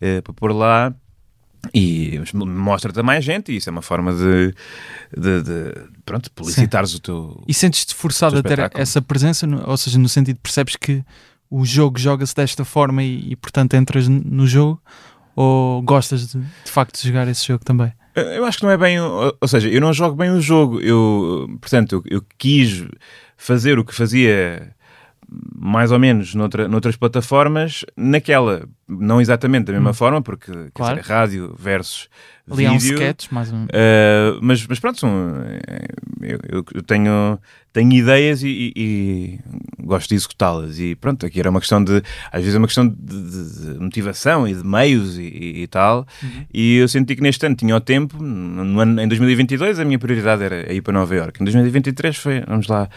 eh, para pôr lá e mostra-te a mais gente e isso é uma forma de, de, de pronto, publicitares Sim. o teu e sentes-te forçado a ter essa presença, ou seja, no sentido percebes que o jogo joga-se desta forma e, e, portanto entras no jogo ou gostas de, de facto de jogar esse jogo também? Eu acho que não é bem, ou seja, eu não jogo bem o jogo, eu, portanto, eu, eu quis fazer o que fazia mais ou menos noutra, noutras plataformas, naquela, não exatamente da mesma hum. forma, porque claro. dizer, rádio versus Ali vídeo. Sketch, mais um... Uh, mas, mas pronto, são, eu, eu, tenho, tenho ideias e, e, e gosto de executá-las. E pronto, aqui era uma questão de, às vezes é uma questão de, de, de motivação e de meios e, e tal. Uhum. E eu senti que neste ano tinha o tempo, no ano, em 2022 a minha prioridade era ir para Nova Iorque. Em 2023 foi, vamos lá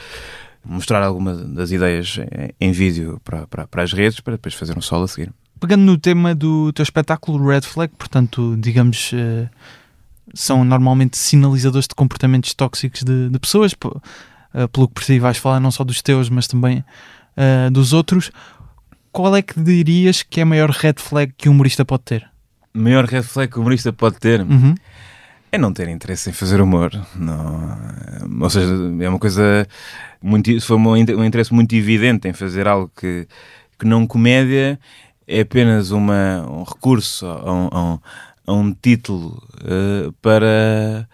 mostrar alguma das ideias em, vídeo para, para, para, as redes, para depois fazer um solo a seguir. Pegando no tema do teu espetáculo Red Flag, portanto, digamos, uh, são normalmente sinalizadores de comportamentos tóxicos de, de pessoas, uh, pelo que percebi vais falar não só dos teus, mas também uh, dos outros. Qual é que dirias que é a maior red flag que um humorista pode ter? Maior red flag que um humorista pode ter? Uhum. É não ter interesse em fazer humor. Não, ou seja, é uma coisa muito, foi um, um interesse muito evidente em fazer algo que, que não comédia, é apenas uma, um recurso a um, a um, a um título uh, para,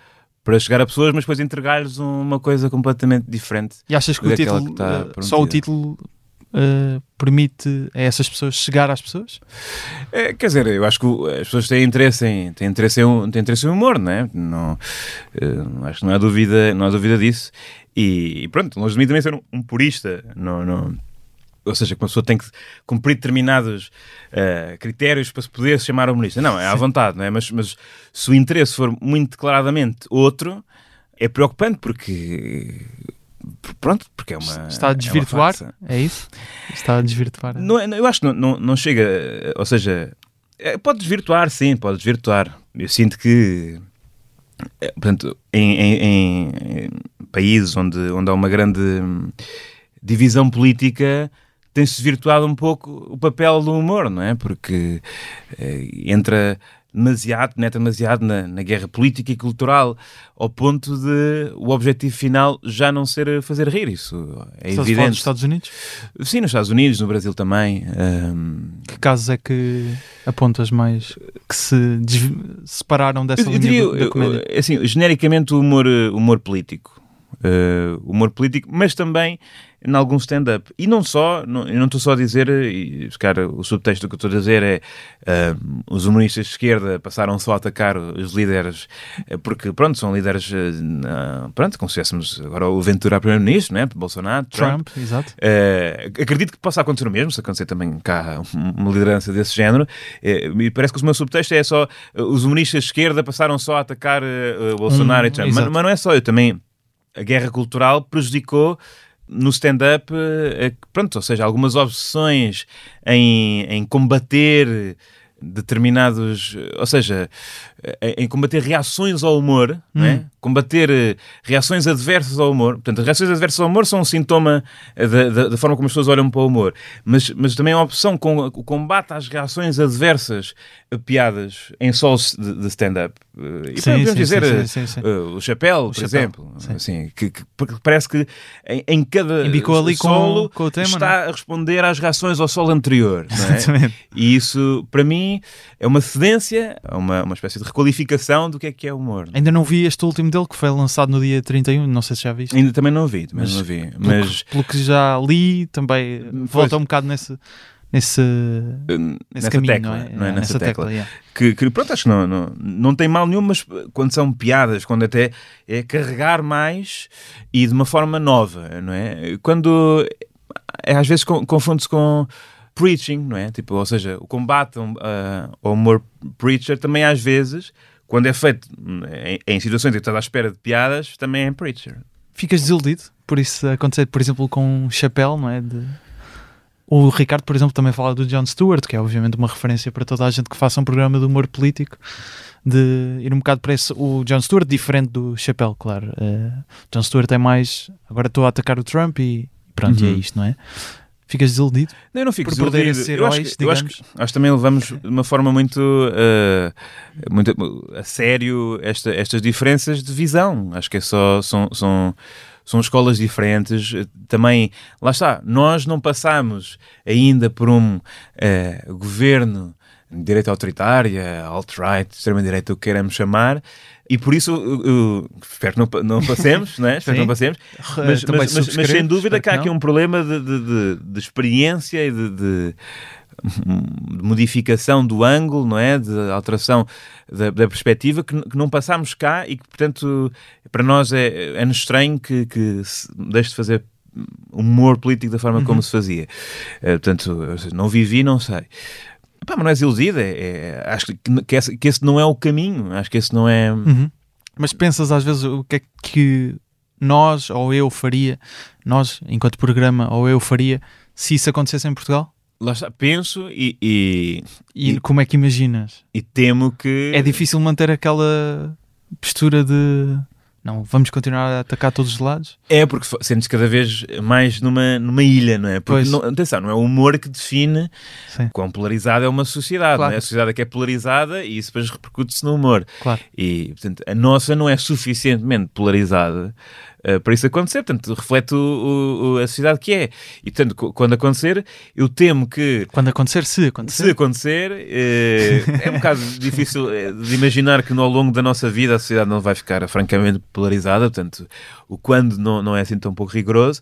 para chegar a pessoas, mas depois entregar-lhes uma coisa completamente diferente. E achas que o título, que uh, só o título Uh, permite a essas pessoas chegar às pessoas? É, quer dizer, eu acho que as pessoas têm interesse em, têm interesse em, têm interesse em humor, não é? Não, uh, acho que não há dúvida, não há dúvida disso. E, e pronto, longe de mim também ser um, um purista, não, não, ou seja, que uma pessoa tem que cumprir determinados uh, critérios para se poder se chamar humorista. Não, é à vontade, não é? Mas, mas se o interesse for muito declaradamente outro, é preocupante porque pronto, porque é uma. Está a desvirtuar? É, é isso? Está a desvirtuar? Não, é, eu acho que não, não, não chega. Ou seja, é, pode desvirtuar, sim, pode desvirtuar. Eu sinto que. É, portanto, em, em, em, países onde, onde há uma grande divisão política, tem-se desvirtuado um pouco o papel do humor, não é? Porque é, entra demasiado, penetra demasiado na, na, guerra política e cultural, ao ponto de o objetivo final já não ser fazer rir. Isso é Estás evidente. nos Estados Unidos? Sim, nos Estados Unidos, no Brasil também. Um... Que casos é que apontas mais que se separaram dessa eu, linha eu diria, da comédia? Eu, assim, genericamente o humor, humor político. Uh, humor político, mas também em algum stand-up. E não só, não, eu não estou só a dizer, e cara, o subtexto que eu estou a dizer é uh, os humoristas de esquerda passaram só a atacar os líderes, uh, porque pronto, são líderes, uh, pronto, como se tivéssemos agora o Ventura primeiro-ministro, né? Bolsonaro, Trump. Trump exato. acredito que possa acontecer o mesmo, se acontecer também cá uma liderança desse género. me parece que o meu subtexto é só os humoristas de esquerda passaram só a atacar Bolsonaro hum, e Trump. Mas, mas não é só, eu também a guerra cultural prejudicou no stand-up, eh, pronto, ou seja, algumas obsessões em, em combater determinados, ou seja, em combater reações ao humor, hum. é? Combater eh, reações adversas ao humor. Portanto, as reações adversas ao humor são um sintoma eh, da, da, da forma como as pessoas olham para o humor, mas, mas também a opção com o combate às reações adversas a piadas em solos de, de stand-up. E sim, podemos sim, dizer sim, sim, uh, o Chapéu, por exemplo, assim, que, que, parece que em, em cada ali solo com, com tema, está não? a responder às reações ao solo anterior. É? E isso, para mim, é uma cedência, é uma, uma espécie de requalificação do que é que é humor. Ainda não vi este último dele que foi lançado no dia 31, não sei se já viste. Ainda também não vi, também mas, não vi. Pelo, mas... Que, pelo que já li, também pois. volta um bocado nesse nesse, nesse nessa caminho, tecla, não é? Não é? Nessa, nessa tecla. tecla yeah. que, que, pronto, acho que não, não, não tem mal nenhum, mas quando são piadas, quando até é carregar mais e de uma forma nova, não é? Quando é, às vezes confunde-se com preaching, não é? Tipo, ou seja, o combate ao humor preacher também às vezes, quando é feito em, em situações em que estás à espera de piadas, também é preacher. Ficas desiludido por isso acontecer, por exemplo, com Chapéu, não é? De... O Ricardo, por exemplo, também fala do Jon Stewart, que é obviamente uma referência para toda a gente que faça um programa de humor político, de ir um bocado para esse. O Jon Stewart, diferente do Chapéu, claro. Uh, Jon Stewart é mais. Agora estou a atacar o Trump e pronto, uhum. e é isto, não é? Ficas desiludido? Não, eu não fico por desiludido. Poder ser eu, acho, que, eu acho, que, acho que também levamos de uma forma muito, uh, muito a sério esta, estas diferenças de visão. Acho que é só. São, são, são escolas diferentes. Também, lá está, nós não passamos ainda por um uh, governo de direita autoritária, alt-right, extrema-direita, o que queiramos chamar, e por isso uh, espero que não, não passemos, né? espero que não passemos, mas, mas, mas, mas sem dúvida que há aqui um problema de, de, de, de experiência e de, de, modificação do ângulo, não é? De alteração da, da perspectiva que, que, não passámos cá e que, portanto, para nós é, é estranho que, que deixe de fazer humor político da forma uhum. como se fazia. Uh, portanto, não vivi, não sei. Pá, mas não és iludido, é, é, acho que, que, esse, que, esse, não é o caminho, acho que esse não é. Uhum. Mas pensas às vezes o que é que nós ou eu faria, nós enquanto programa ou eu faria, se isso acontecesse em Portugal? Lá está, penso e, e, e, e como é que imaginas? E temo que. É difícil manter aquela postura de não, vamos continuar a atacar todos os lados? É, porque sentes cada vez mais numa, numa ilha, não é? Porque, não, atenção, não é o humor que define Sim. quão polarizada é uma sociedade, claro. não é? A sociedade é que é polarizada e isso depois repercute-se no humor. Claro. E, portanto, a nossa não é suficientemente polarizada uh, para isso acontecer. Portanto, reflete o, o, a sociedade que é. E, portanto, quando acontecer, eu temo que... Quando acontecer, se acontecer. Se acontecer, uh, é um bocado difícil eh, de imaginar que ao longo da nossa vida a sociedade não vai ficar francamente polarizada. Portanto, o quando não, não é assim tão pouco rigoroso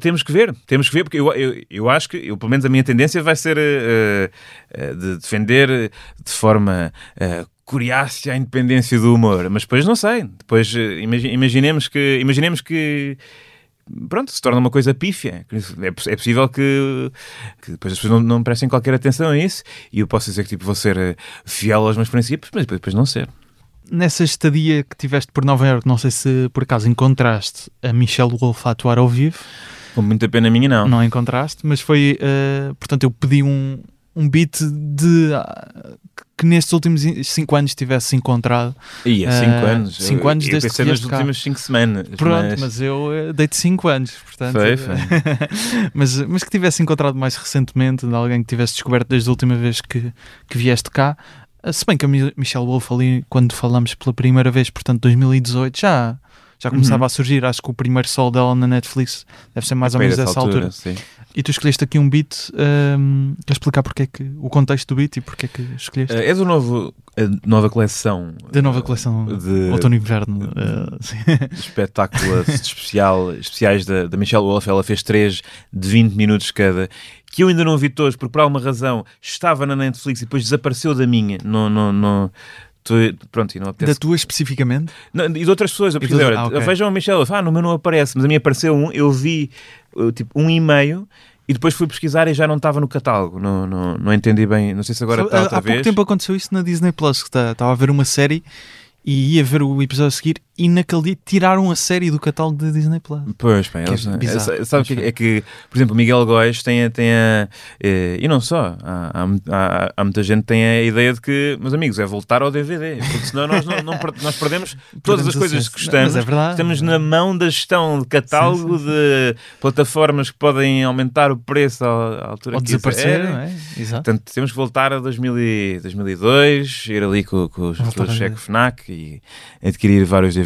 temos que ver, temos que ver, porque eu, eu, eu acho que, eu, pelo menos a minha tendência vai ser uh, uh, de defender de forma uh, coriácea a independência do humor, mas depois não sei. Depois eh, imaginemos que, imaginemos que pronto, se torna uma coisa pífia. É, é possível que, que, depois as pessoas não, não, prestem qualquer atenção a isso e eu posso dizer que tipo, vou ser eh, fiel aos meus princípios, mas depois, depois não ser. Nessa estadia que tiveste por Nova Iorque, não sei se por acaso encontraste a Michelle Wolf a atuar ao vivo. Com muita pena minha, não. Não encontraste, mas foi. Uh, portanto, eu pedi um, um beat de uh, que nestes últimos 5 anos tivesse encontrado. Ia, 5 uh, anos. 5 anos eu, desde eu pensei que nas últimas 5 semanas. Pronto, mas, mas eu uh, dei-te 5 anos, portanto. Foi, foi. mas, mas que tivesse encontrado mais recentemente, de alguém que tivesse descoberto desde a última vez que, que vieste cá. Se bem que a Michelle Wolf ali, quando falamos pela primeira vez, portanto 2018, já, já começava Uhum. a surgir. Acho que o primeiro sol dela na Netflix deve ser mais ou Para menos essa dessa altura. sim. E tu escolheste aqui um beat, um, queres explicar porque é que, o contexto do beat e porque é que escolheste? Eh, é do novo, a nova coleção da nova coleção de- Outono e Inverno. uh, sim. espetáculos especial, especiais da, da Michelle Wolf. Ela fez três de 20 minutos cada, que eu ainda não vi todos, porque por alguma razão estava na Netflix e depois desapareceu da minha. Não, não, não, tô- pronto, e não da apetece. tua especificamente? Não, e de outras pessoas, eu E olha, ah, ok. vejam a Michelle ah, no meu não aparece, mas a minha apareceu um, eu vi uh, tipo um e meio. E depois fui pesquisar e já não estava no catálogo. Não, não, não entendi bem. Não sei se agora está há- outra há pouco vez. tempo aconteceu isso na Disney Plus, que tá- estava a ver uma série e ia ver o episódio a seguir e naquele dia tiraram a série do catálogo da Disney Plus. Pois, bem, é eles, bizarro. é, sabe que é, é que, por exemplo, o Miguel Góes tem, a- tem a. eh, e não só, há, há, há- muita gente que tem a ideia de que, meus amigos, é voltar ao DVD, porque senão nós, não, não nós perdemos todas Perdemos as coisas que gostamos. É verdade. Estamos na mão da gestão de catálogo Sim, sim, de plataformas que podem aumentar o preço à, à altura Ou que desaparecer, não é? Exato. Portanto, temos que voltar a 2000 e- 2002, ir ali com, com os, Voltar com o a cheque ver. FNAC e adquirir vários DVDs.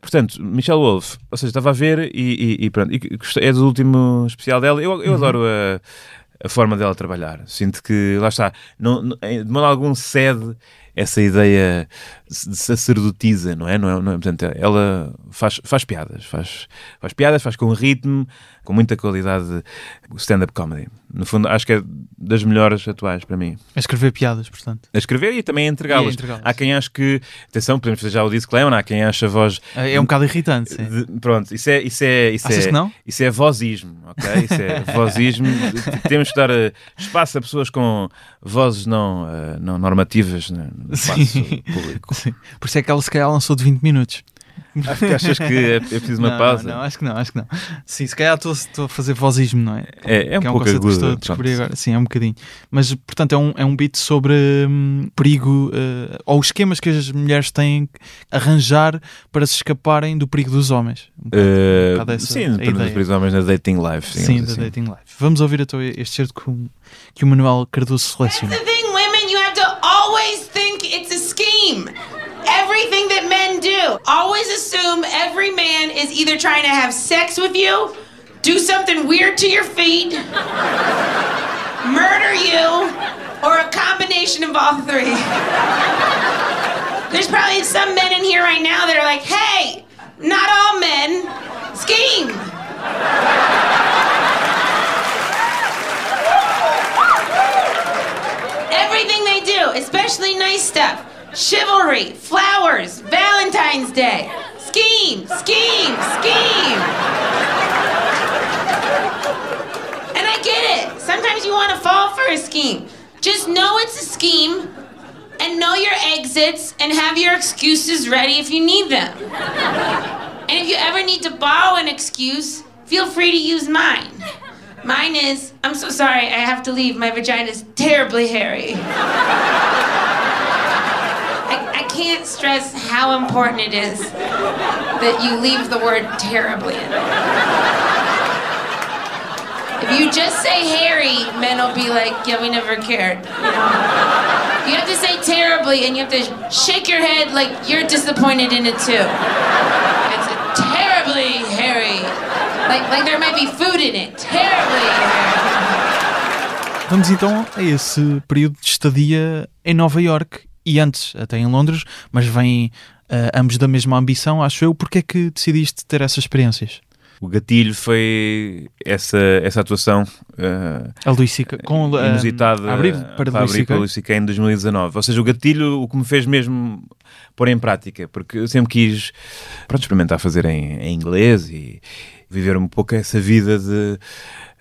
Portanto, Michelle Wolf, ou seja, estava a ver e, e- e pronto, e é do último especial dela. Eu, Uhum. eu adoro a, a forma dela trabalhar. Sinto que, lá está, não, não- de modo algum cede essa ideia de sacerdotisa, não é? Não é, não é? Portanto, ela faz, faz piadas, faz, faz piadas, faz com ritmo, com muita qualidade o stand-up comedy. No fundo, acho que é das melhores atuais para mim. A escrever piadas, portanto. A escrever e também a entregá-las. entregá-las. há quem ache que, atenção, podemos fazer já o disclaimer, há quem acha a voz. É um bocado irritante, sim. de- pronto, isso é, isso é, isso Achas é, que não? isso é vozismo, ok? Isso é vozismo. Temos que dar eh, espaço a pessoas com vozes não, eh, não normativas né, no espaço Sim. público. Sim. Por isso é que ela se calhar lançou de 20 minutos. Acho que achas que é, é preciso uma não, pausa? Não, acho que não, acho que não. Sim, se calhar estou- estou a fazer vozismo, não é? É, é um que é um pouco conceito que estou a descobrir pronto. agora. Sim, é um bocadinho. Mas, portanto, é um, é um beat sobre hum, perigo eh, ou os esquemas que as mulheres têm que arranjar para se escaparem do perigo dos homens. Um bocado- Eh, bocado essa sim, a para ideia. os homens na dating life. Sim, da assim. Dating Life. Vamos ouvir então este certo que, o- que o Manuel Cardoso seleciona. Always assume every man is either trying to have sex with you, do something weird to your feet, murder you, or a combination of all three. There's probably some men in here right now that are like, hey, not all men scheme. Everything they do, especially nice stuff. Chivalry, flowers, Valentine's Day. Scheme, scheme, scheme. And I get it. Sometimes you want to fall for a scheme. Just know it's a scheme and know your exits and have your excuses ready if you need them. And if you ever need to borrow an excuse, feel free to use mine. Mine is, I'm so sorry, I have to leave. My vagina's terribly hairy. Can't stress how important it is that you leave the word terribly in. If you just say hairy, men will be like, yeah, we never cared. You have to say terribly, and you have to shake your head like you're disappointed in it too. It's terribly hairy. Like, like there might be food in it. Terribly hairy. Vamos então a esse período de estadia em Nova York e antes até em Londres, mas vêm eh, ambos da mesma ambição, acho eu. Porque é que decidiste ter essas experiências? O gatilho foi essa, essa atuação eh, A Luís com eh, inusitada a abrir para, para Luís em 2019. Ou seja, o gatilho, o que me fez mesmo pôr em prática, porque eu sempre quis pronto, experimentar fazer em, em inglês e viver um pouco essa vida de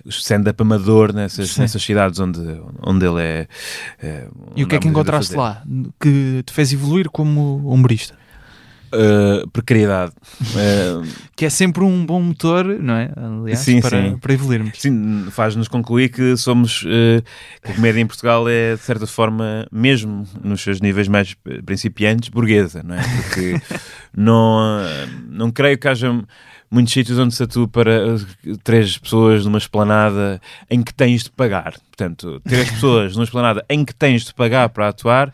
stand-up amador nessas, Sim. nessas cidades onde, onde ele é. eh, E o que é que encontraste lá que te fez evoluir como humorista? Uh, precariedade. Uh, Que é sempre um bom motor, não é? Aliás, Sim, para, sim. para evoluirmos. sim, faz-nos concluir que somos. uh, que a comédia em Portugal é, de certa forma, mesmo nos seus níveis mais principiantes, burguesa, não é? Porque não, não creio que haja muitos sítios onde se atua para uh, três pessoas numa esplanada em que tens de pagar. Portanto, três pessoas numa esplanada em que tens de pagar para atuar.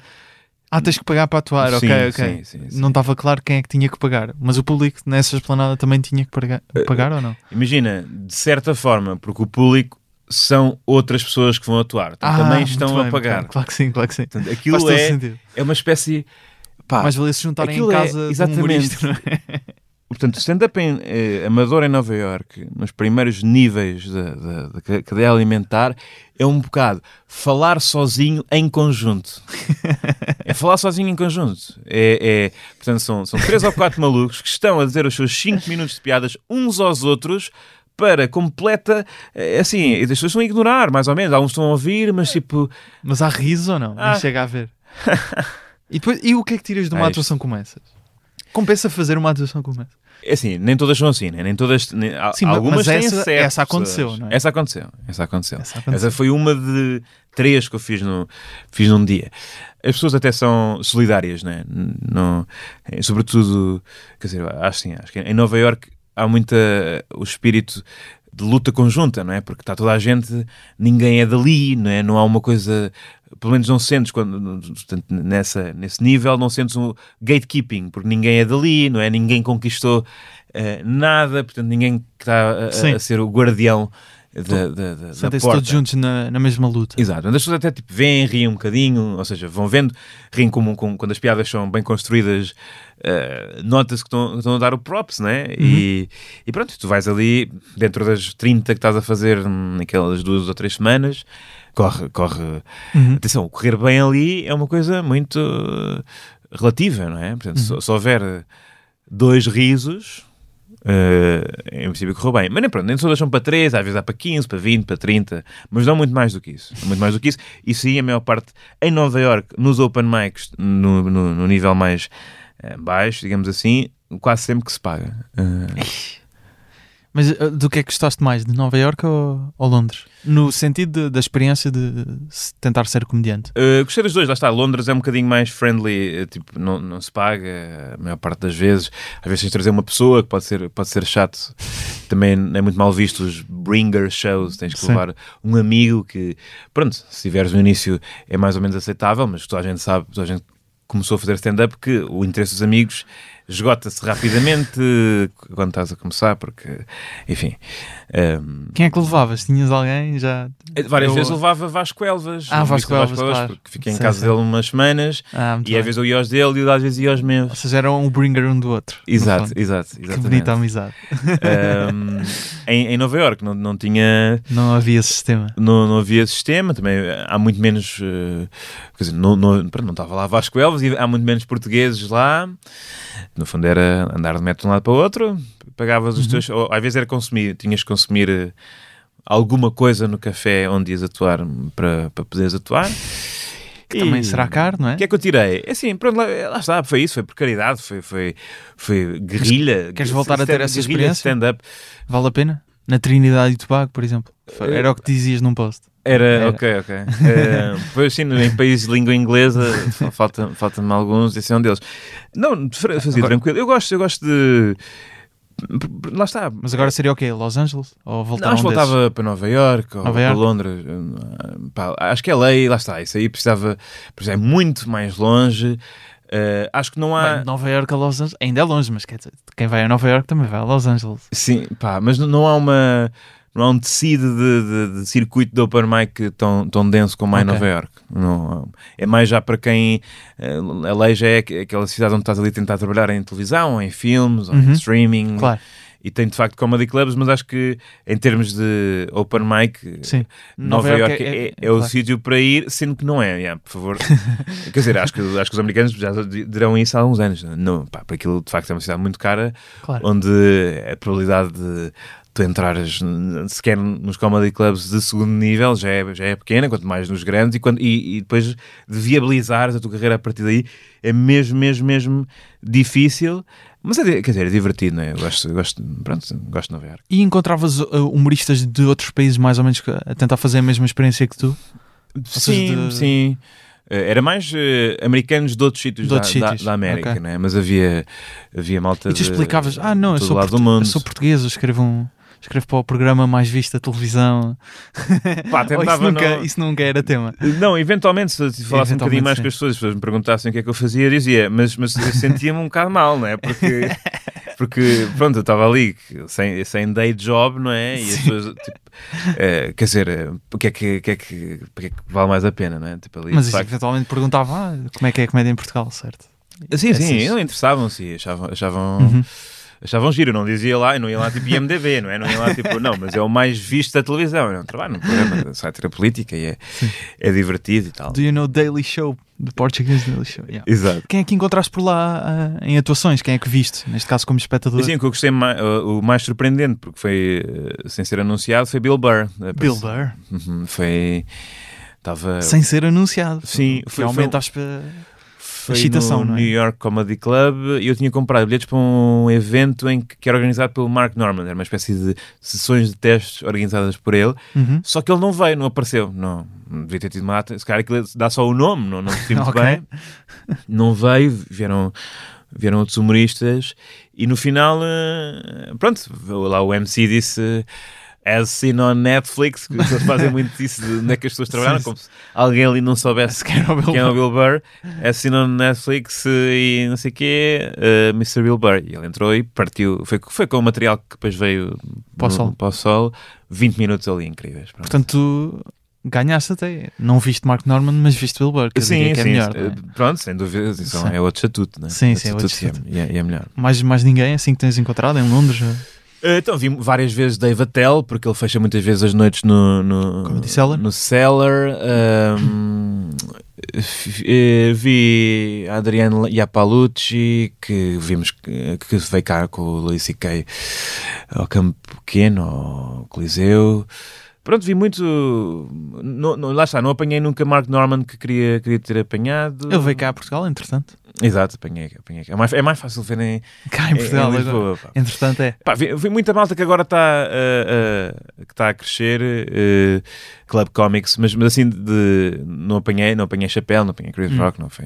Ah, tens que pagar para atuar, Sim, ok, ok. sim, sim. Não estava claro quem é que tinha que pagar. Mas o público nessa esplanada também tinha que pagar, Eh, pagar ou não? Imagina, de certa forma, porque o público são outras pessoas que vão atuar. Também Ah, muito estão bem, a pagar. bem. Claro que sim, claro que sim. Portanto, aquilo é, sentido. é uma espécie. Pá, Mais valia se juntarem em é- casa um exatamente. humorista, não é? Portanto, stand-up eh, amador em Nova York, nos primeiros níveis da, da, da ca- cadeia alimentar, é um bocado falar sozinho em conjunto. é falar sozinho em conjunto. É, é- portanto, são, são três ou quatro malucos que estão a dizer os seus cinco minutos de piadas uns aos outros para completa, eh, assim, as pessoas estão a ignorar, mais ou menos. Alguns estão a ouvir, mas tipo, Mas há riso ou não? Ah. Nem chega a ver. e, depois, e o que é que tiras de uma Ah, atuação como essas? Compensa fazer uma atuação como essa? É assim, nem todas são assim, né? nem todas. nem- Sim, mas- algumas mas têm essa- certo essa aconteceu, não é? Essa aconteceu, essa aconteceu. Essa aconteceu. Essa foi uma de três que eu fiz, no, fiz num dia. As pessoas até são solidárias, né? Não, é, sobretudo, quer dizer, acho, sim, acho que em Nova York há muita o espírito de luta conjunta, não é? Porque está toda a gente, ninguém é dali, não é? Não há uma coisa, pelo menos não sentes quando, portanto, nessa, nesse nível, não sentes um gatekeeping, porque ninguém é dali, não é? Ninguém conquistou eh, nada, portanto, ninguém que está a- a, ser o guardião da, da, da, da Sentem-se porta. todos juntos na, na mesma luta. Exato, as pessoas até tipo, vêm, riem um bocadinho, ou seja, vão vendo, riem como, como- quando as piadas são bem construídas, nota-se que estão, a dar o props, né? E, e pronto, tu vais ali, dentro das 30 que estás a fazer naquelas duas ou três semanas, corre, corre. Uhum. Atenção, correr bem ali é uma coisa muito eh, relativa, não é? Portanto, se, se houver dois risos. eh, em princípio correu bem, mas nem pronto, nem todas são para 3, às vezes dá para 15, para 20, para 30, mas dão muito mais do que isso. Muito mais do que isso, e sim, a maior parte em Nova York, nos open mics, no, no, no nível mais eh, baixo, digamos assim, quase sempre que se paga. Eh, Mas uh, do que é que gostaste mais? De Nova Iorque ou, ou Londres? No sentido de- da experiência de tentar ser comediante. Uh, gostei dos dois, lá está. Londres é um bocadinho mais friendly, uh, tipo, não, não se paga a maior parte das vezes. Às vezes tens de trazer uma pessoa que pode ser, pode ser chato. Também é muito mal visto os bringer shows. Tens que Sim. levar um amigo que, pronto, se tiveres no início é mais ou menos aceitável, mas toda a gente sabe, toda a gente começou a fazer stand-up que o interesse dos amigos esgota-se rapidamente quando estás a começar, porque, enfim. um, Quem é que levavas? Tinhas alguém já? Várias Eu- vezes levava Vasco Elvas. Ah, Vasco Vasco Elvas, claro. porque fiquei em Sim, casa sim. dele umas semanas Ah, e às bem. vezes eu ia aos dele e às vezes ia aos Ou meus. seja, era um bringer um do outro. Exato, exato, Que exatamente. bonita amizade. Um, em, em Nova York não, não tinha Não havia sistema. não, não havia sistema, também há muito menos eh, quer dizer, não, não, não estava lá Vasco Elvas e há muito menos portugueses lá no fundo era andar de metro de um lado para o outro pagavas Uhum. os teus, ou às vezes era consumir, tinhas que consumir eh, alguma coisa no café onde ias atuar para, para poderes atuar Que também será caro, não é? o que é que eu tirei? É assim, pronto, lá, lá está, foi isso, foi por caridade, foi, foi, foi guerrilha. queres voltar a ter essa experiência? stand-up. Vale a pena? Na Trinidade e Tobago, por exemplo. Era o que dizias num post. Era, Era. ok, ok. Eh, Pois sim, em países de língua inglesa fa- falta- falta-me alguns, esse é um deles. Não, fazia Agora- tranquilo. Eu gosto, eu gosto de. Lá está. Mas agora seria o quê? Los Angeles? Ou voltar Não, acho que voltava para Nova York ou Nova para? Londres. Pá, acho que é lei, lá está. Isso aí precisava. Pois é muito mais longe. Eh, acho que não há. Bem, Nova Iorque a Los Angeles ainda é longe, mas quer dizer, quem vai a Nova Iorque também vai a Los Angeles. Sim, pá, mas não- há uma. Não há um tecido de, de- de circuito de open mic tão, tão denso como há em Ok. Nova York. Não, é mais já para quem eh, a lei já é aqu- aquela cidade onde estás ali a tentar trabalhar em televisão, em filmes, ou em Uhum. streaming. Claro, E tem de facto comedy clubs, mas acho que em termos de open mic, sim. Nova, York é, é o claro. sítio para ir, sendo que não é, yeah, por favor. Quer dizer, acho que, acho que os americanos já dirão isso há alguns anos. Não, pá, porque aquilo de facto é uma cidade muito cara, Claro. onde a probabilidade de tu entrares sequer nos comedy clubs de segundo nível já é, já é pequena, quanto mais nos grandes, e, quando, e, e depois de viabilizares a tua carreira a partir daí é mesmo, mesmo, mesmo difícil. Mas é, quer dizer, é divertido, não é? Eu gosto, eu gosto, pronto, gosto de Nova Iorque. E encontravas uh, humoristas de outros países mais ou menos a tentar fazer a mesma experiência que tu? seja, Sim, de- sim. Eh, Era mais eh, americanos de outros sítios, De da, outros da- sítios, da América, ok. né? mas havia, havia malta E tu de- explicavas, ah, não, eu sou, portu- mundo. eu sou português, eu escrevo, um, escrevo para o programa mais visto da televisão. Pá, isso, nunca, não- isso nunca era tema. Não, eventualmente, se eu falasse um bocadinho mais sim. com as pessoas, as pessoas me perguntassem o que é que eu fazia, eu dizia, mas, mas eu sentia-me um bocado mal, não é? Porque, porque pronto, eu estava ali sem, sem day job, não é? E as pessoas, tipo, eh, quer dizer, eh, o que é que, é que, porque é que vale mais a pena, não é? Tipo, ali, Mas isso facto- eventualmente perguntava ah, como é que é a comédia em Portugal, certo? Sim, sim, essas- eles interessavam-se, achavam, achavam, Uhum. Achavam giro. Eu não dizia lá, eu não ia lá tipo IMDB, não é? Não ia lá tipo, não, mas é o mais visto da televisão. É um trabalho num programa de sátira política e é, é divertido e tal. Do you know Daily Show? Do Portuguese Daily Show. yeah. Exato. Quem é que encontraste por lá ah, em atuações? Quem é que viste? Neste caso, como espectador? Sim, o que eu gostei mais, o mais surpreendente, porque foi eh, sem ser anunciado, foi Bill Burr. Bill Burr. Uhum, foi. Estava. Sem ser anunciado. Sim, foi- aumenta foi- a espe- Foi excitação, no é? New York Comedy Club e eu tinha comprado bilhetes para um evento em que, que era organizado pelo Mark Norman. Era uma espécie de sessões de testes organizadas por ele. Uhum. Só que ele não veio, não apareceu. Não, não devia ter tido uma ata. Se calhar aquilo dá só o nome, não, não percebi muito Ok. bem. Não veio, vieram, vieram outros humoristas e no final, eh, pronto, lá o MC disse. As seen on Netflix, que eles fazem muito isso de onde é que as pessoas trabalharam, Sim, como se alguém ali não soubesse Quem era o Bill quem é o Burr? Bill Burr, As seen on Netflix e não sei o quê, eh, Mr. Bill Burr. E ele entrou e partiu, foi, foi com o material que depois veio Para o sol. para o sol, 20 minutos ali incríveis. pronto. Portanto, ganhaste até. Não viste Mark Norman, mas viste Bill Burr, que diria que é melhor. não é? eh, Pronto, sem dúvida, isso Sim. é outro estatuto, né? Sim, sim, é outro estatuto e é, é melhor. Mais, mais ninguém assim que tens encontrado em Londres? Eh, Então vi várias vezes Dave Attell, porque ele fecha muitas vezes as noites no, no, Comedy Cellar? no Cellar. Ahm, f- eh, vi Adriano Iapalucci, que vimos que, que veio cá com o Luís C.K. ao Campo Pequeno, ao Coliseu. Pronto, vi muito. não- não- lá está, não apanhei nunca Mark Norman que queria, queria ter apanhado. Ele veio cá a Portugal, entretanto. Exato, apanhei. apanhei. É, mais, é mais fácil ver em, Cá em Portugal, em. Lisboa. pá. Entretanto, é. Pá, vi, vi muita malta que agora está que está a crescer, eh, Club Comics, mas, mas assim de, não apanhei, não apanhei chapéu, não apanhei Chris Hum. Rock, não foi.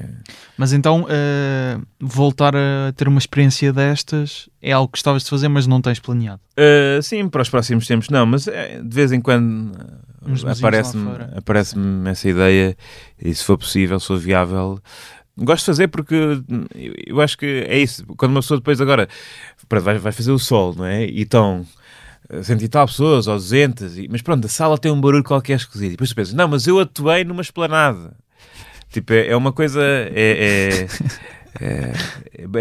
Mas então, eh, voltar a ter uma experiência destas é algo que gostavas de fazer, mas não tens planeado. Sim, para os próximos tempos não, mas de vez em quando aparece-me aparece essa ideia e se for possível, se for viável. Gosto de fazer porque eu, acho que é isso. Quando uma pessoa depois agora vai, vai fazer o sol, não é? E estão eh, cento e tal pessoas ou 200, e- mas pronto, a sala tem um barulho qualquer esquisito. E depois tu pensas, não, mas eu atuei numa esplanada. Tipo, é, é uma coisa. É, é, é,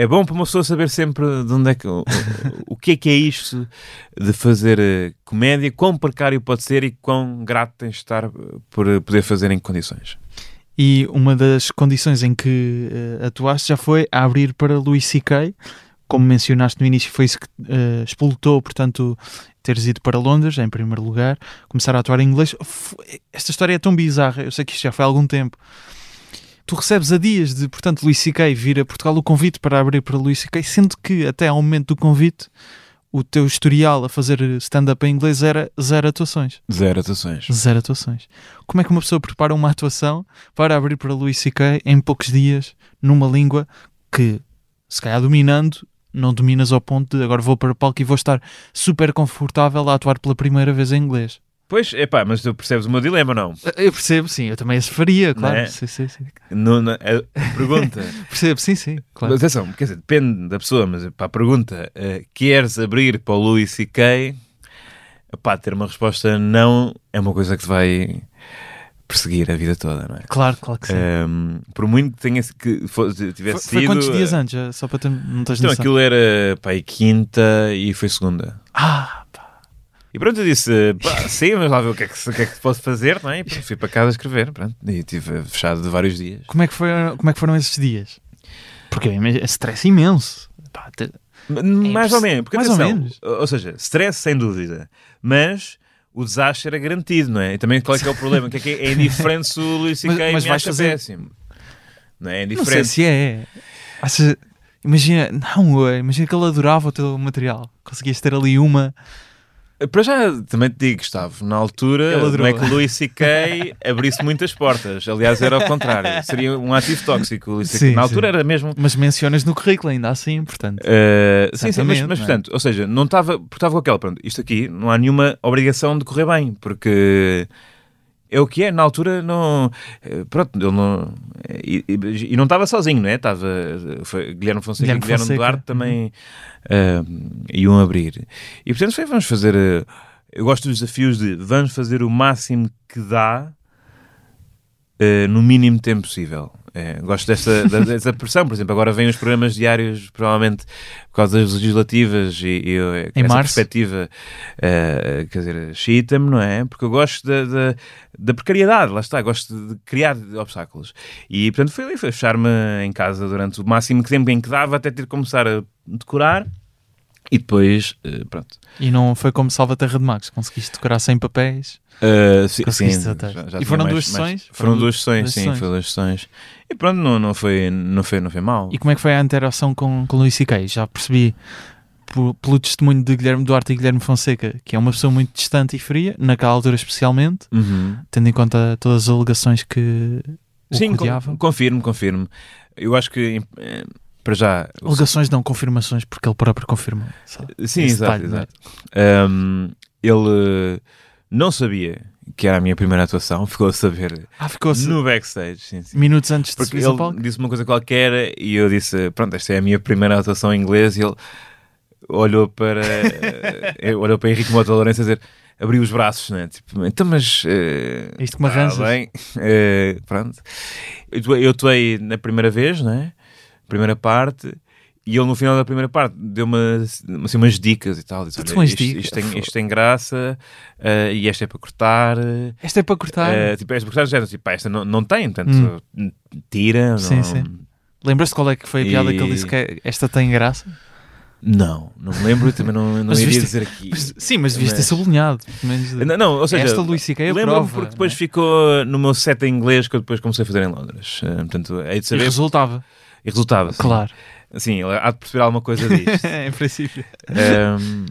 é bom para uma pessoa saber sempre de onde é que. O, o que é que é isto de fazer eh, comédia, quão precário pode ser e quão grato tens de estar eh, por poder fazer em condições. E uma das condições em que eh, atuaste já foi a abrir para Louis C.K., como mencionaste no início, foi isso que eh, explotou, portanto, teres ido para Londres, em primeiro lugar, começar a atuar em inglês. Esta história é tão bizarra, eu sei que isto já foi há algum tempo. Tu recebes a dias de, portanto, Luís C.K. vir a Portugal o convite para abrir para Luís C.K., sendo que até ao momento do convite o teu historial a fazer stand-up em inglês era zero atuações. Zero atuações. Zero atuações. Como é que uma pessoa prepara uma atuação para abrir para Luís C.K. em poucos dias, numa língua que, se calhar dominando, não dominas ao ponto de agora vou para o palco e vou estar super confortável a atuar pela primeira vez em inglês? Pois, é pá, mas tu percebes o meu dilema, não? Eu percebo, sim, eu também esse faria, claro. é? Sim, sim, sim. No, na- a pergunta. Percebo, sim, sim, claro. Mas atenção, quer dizer, depende da pessoa, mas para a pergunta, eh, queres abrir para o Louis C.K., pá, ter uma resposta não é uma coisa que te vai perseguir a vida toda, não é? Claro, claro que sim. Ehm, por muito que tenha que fosse, foi, tivesse foi sido. quantos dias eh, antes? já, Só para ter, não tens Então noção. aquilo era pá, quinta e foi segunda. Ah. E pronto, eu disse, pá, sim, mas lá ver o que é que, o que, é que posso fazer, não é? E pronto, fui para casa escrever, pronto. E estive fechado de vários dias. Como é que, foi, como é que foram esses dias? Porque é stress imenso. Pá, te- M- Mais ou imposs- menos, porque É mais ou atenção, menos. ou seja, stress sem dúvida, mas o desastre era garantido, não é? E também qual é que é o problema? Que é, que é indiferente se o Luís Mas- C.K. mas acha fazer- péssimo. Não é? É Não sei indiferente. se é. Imagina, não, imagina que ele adorava o teu material. Conseguias ter ali uma. Para já, também te digo, Gustavo, na altura, não é que o Louis C.K. abrisse muitas portas. Aliás, era ao contrário. Seria um ativo tóxico. Sim, na sim. altura era mesmo. Mas mencionas no currículo ainda assim, portanto. Uh, sim, sim, mas, mas é? portanto, ou seja, não estava, porque estava com aquela, pronto, isto aqui não há nenhuma obrigação de correr bem, porque é o que é, na altura não, eh, pronto, ele não, e, e- e não estava sozinho, não é? Estava, foi Guilherme Fonseca Guilherme e Guilherme Fonseca, Duarte também uh, iam abrir. E portanto foi, vamos fazer, uh, eu gosto dos desafios de vamos fazer o máximo que dá Uh, no mínimo tempo possível. É, gosto dessa, da- dessa pressão, por exemplo, agora vêm os programas diários, provavelmente por causa das legislativas e, e eu, Em essa março. perspectiva, uh, quer dizer, chita-me, não é? Porque eu gosto da, da, da precariedade, lá está, gosto de criar obstáculos. E portanto foi ali, foi fechar-me em casa durante o máximo tempo em que dava, até ter que começar a decorar e depois, uh, pronto. E não foi como Salvaterra de Magos, conseguiste decorar sem papéis. Uh, sim, sim, já- já E foram mais- duas mais- sessões? Foram Foram duas sessões, duas sim, sessões. foi duas sessões. E pronto, não, não, foi, não, foi, não foi mal. E como é que foi a interação com, com Luís C.K.? Já percebi pelo testemunho de Guilherme Duarte e Guilherme Fonseca que é uma pessoa muito distante e fria, naquela altura especialmente, Uhum. tendo em conta todas as alegações que o Sim, con- rodeavam. confirmo, confirmo. Eu acho que, eh, para já... o- Alegações não, confirmações, porque ele próprio confirmou. sabe? Sim, exato, detalhe, é? exato. Um, ele não sabia que era a minha primeira atuação, ficou a saber Ah, ficou-se no backstage. Sim, sim. minutos antes de Porque ele disse uma coisa qualquer e eu disse: Pronto, esta é a minha primeira atuação em inglês. E ele olhou para, eh, olhou para Henrique Mota Lourenço a dizer. Abriu os braços, né? Tipo, então, mas. eh, Isto que me tá arranjas. bem. Eh, pronto. Eu atuei na primeira vez, né? Primeira parte. E ele no final da primeira parte deu-me assim, umas dicas e tal. Disse, olha, isto, isto tem, isto tem graça eh, e esta é para cortar. Esta é para cortar. eh, tipo, esta para cortar, já, tipo, esta não, não tem, portanto, tira. Hum. Sim, não, sim. Lembras-te qual é que foi a piada que ele E- disse que esta tem graça? Não, não me lembro e também não, não iria viste- dizer aqui. Mas- sim, mas devias ter Mas- sublinhado. pelo menos, Não, não, ou seja, esta Luís C.K. é lembro-me prova. porque depois é? ficou no meu set em inglês que eu depois comecei a fazer em Londres. Eh, portanto, hei de E saber. resultava, E resultava. claro. Sim, ele há de perceber alguma coisa disto. em princípio. Ehm,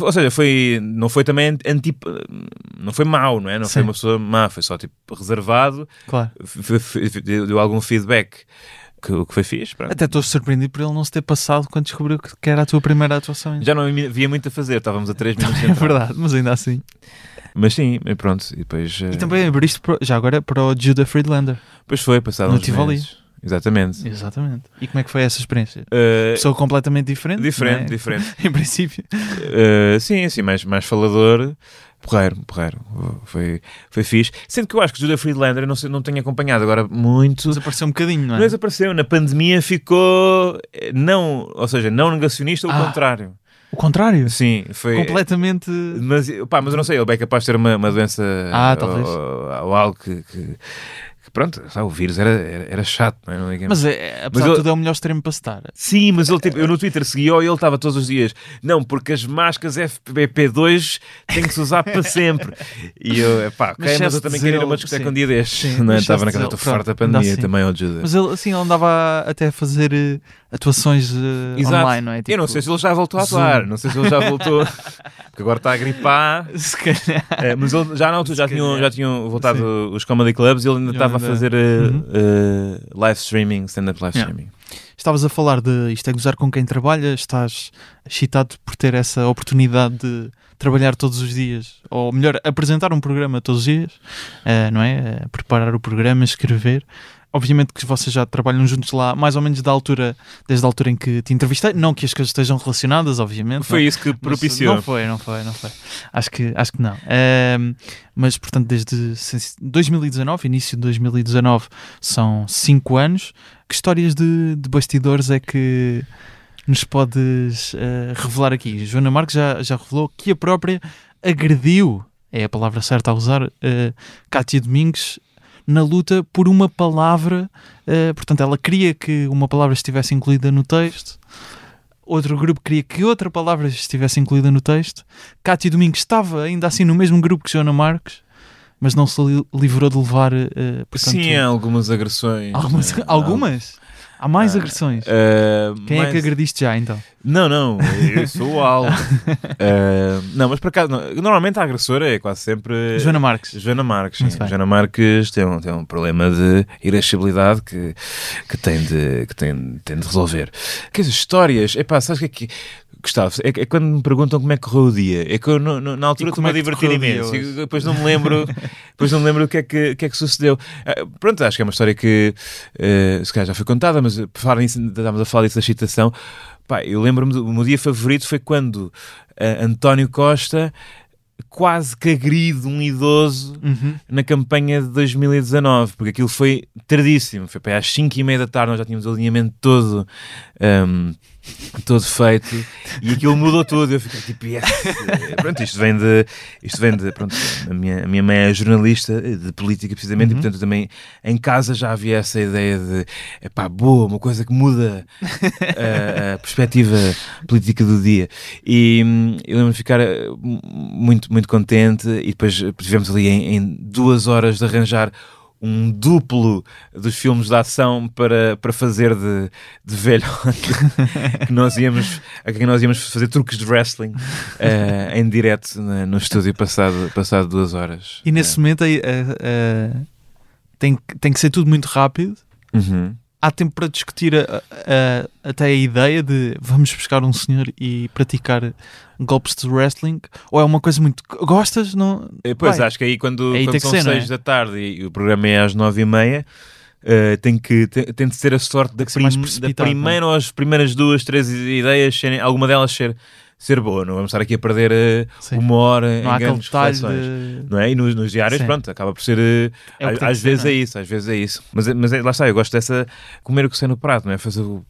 ou seja, foi, não foi também anti, não foi mau, não é? Não foi Sim. uma pessoa má, foi só tipo reservado, Claro. deu, algum feedback que que foi fixe. pronto. Até estou surpreendido por ele não se ter passado quando descobriu que era a tua primeira atuação. Já não havia muito a fazer, estávamos a 3 minutos de É verdade, mas ainda assim. Mas sim, e pronto, e depois, eh, E também abriste já agora para o Judah Friedlander. depois foi, passado no Tivoli. meses. Exatamente. Exatamente. E como é que foi essa experiência? Pessoa completamente diferente. diferente, é? diferente. em princípio. Uh, sim, assim, mais, mais falador. Porreiro, porreiro. Foi, foi fixe. Sendo que eu acho que Judah Friedlander, eu não, sei, não tenho acompanhado agora muito. Desapareceu um bocadinho, não é? Não desapareceu. Na pandemia ficou. eh, Não, ou seja, não negacionista, ao Ah. contrário. O contrário. Sim, foi. Completamente. Mas, pá, mas eu não sei, ele é capaz de ter uma, uma doença Ah, ou, talvez. ou algo que, que- que, pronto, sabe, o vírus era, era, era chato, não é? Não digamos. Mas é, apesar eu- de tudo, é o melhor extremo para se estar. Sim, mas ele, tipo, eu no Twitter segui-o e ele estava todos os dias. Não, porque as máscaras FPP2 têm que se usar para sempre. E eu, pá, ok, Mas mas, eu também queria ir a uma discoteca sim. um dia destes. Sim, não é? mas Estava naquela, zelo, estou farto da pandemia assim. também, ó Judas. Mas ele, assim, ele andava até a fazer eh, atuações Exato. online, não é? eu não Tipo, sei se ele já voltou a atuar, não sei se ele já voltou, porque agora está a gripar. Se calhar. Eh, mas ele já na altura já tinham, já tinham voltado os comedy clubs e ele ainda estava a fazer Uhum. eh, live streaming, stand-up live Yeah. streaming. Estavas a falar de isto é gozar com quem trabalha, estás excitado por ter essa oportunidade de trabalhar todos os dias, ou melhor, apresentar um programa todos os dias, não é? Preparar o programa, escrever. Obviamente que vocês já trabalham juntos lá, mais ou menos da altura, desde a altura em que te entrevistei. Não que as coisas estejam relacionadas, obviamente. Foi não é? isso que propiciou. Não foi, não foi, não foi. Acho que, acho que não. Mas, portanto, desde sen- 2019, início de 2019, são 5 anos. Que histórias de, de bastidores é que nos podes eh, revelar aqui? Joana Marques já, já revelou que a própria agrediu, é a palavra certa a usar, uh, Cátia Domingues na luta por uma palavra. eh, portanto, ela queria que uma palavra estivesse incluída no texto outro grupo queria que outra palavra estivesse incluída no texto. Cátia Domingos estava ainda assim no mesmo grupo que Joana Marques, mas não se li- livrou de levar. eh, portanto, Sim, algumas agressões. algumas. né? algumas? Há mais Ah, agressões. Ah, Quem é que agrediste já então? Não, não, eu sou o alvo. Ah, não, mas por acaso, não, normalmente a agressora é quase sempre. Joana Marques. Joana Marques, sim. Joana Marques tem um, tem um problema de irascibilidade que, que, tem, de, que tem, tem de resolver. Que as histórias, epá, sabes o que é que. Gustavo, é, é quando me perguntam como é que correu o dia. É que eu, no- no- na altura estou-me a divertir imenso. E depois não me lembro, depois não me lembro o que é que, o que, é que sucedeu. Ah, pronto, acho que é uma história que eh, se calhar já foi contada, mas por falar nisso, estávamos a falar disso da excitação. Pá, eu lembro-me, o meu dia favorito foi quando ah, António Costa quase que agride um idoso Uhum. na campanha de 2019, porque aquilo foi tardíssimo, foi para às 5 e meia da tarde, nós já tínhamos o alinhamento todo, um, todo feito, e aquilo mudou tudo, eu fiquei tipo, yes. pronto, isto vem de, isto vem de, pronto, a minha, a minha mãe é jornalista de política precisamente, Uhum. e portanto também em casa já havia essa ideia de, epá, boa, uma coisa que muda a, a perspectiva política do dia, e hum, eu lembro de ficar eh, mu- muito, muito contente, e depois tivemos ali em, em duas horas de arranjar um duplo dos filmes de ação para, para fazer de, de velhote que nós íamos, a quem nós íamos fazer truques de wrestling eh, em direto na- no estúdio passado, passado duas horas. E nesse momento aí, eh, eh, tem, que- tem que ser tudo muito rápido. Uhum. Há tempo para discutir a- a- até a ideia de vamos buscar um senhor e praticar golpes de wrestling? Ou é uma coisa muito. Gostas? Não? Eh, Pois, Vai. acho que aí quando, Aí quando são ser, não seis é? da tarde e, o programa é às nove e meia, eh, tem, que, tem, tem de ser a sorte da, que ser mais prim- da precipitado, primeira ou as primeiras duas, três ideias, serem, alguma delas ser, ser boa. Não vamos estar aqui a perder eh, Sim. uma hora Não em grandes reflexões. de. Não é? E nos, nos diários, Sim. pronto, acaba por ser. eh, É que às ser, vezes é é? isso, às vezes é isso. Mas, é- mas é- lá está, eu gosto dessa. comer o que sei no prato, não é? Fazer o.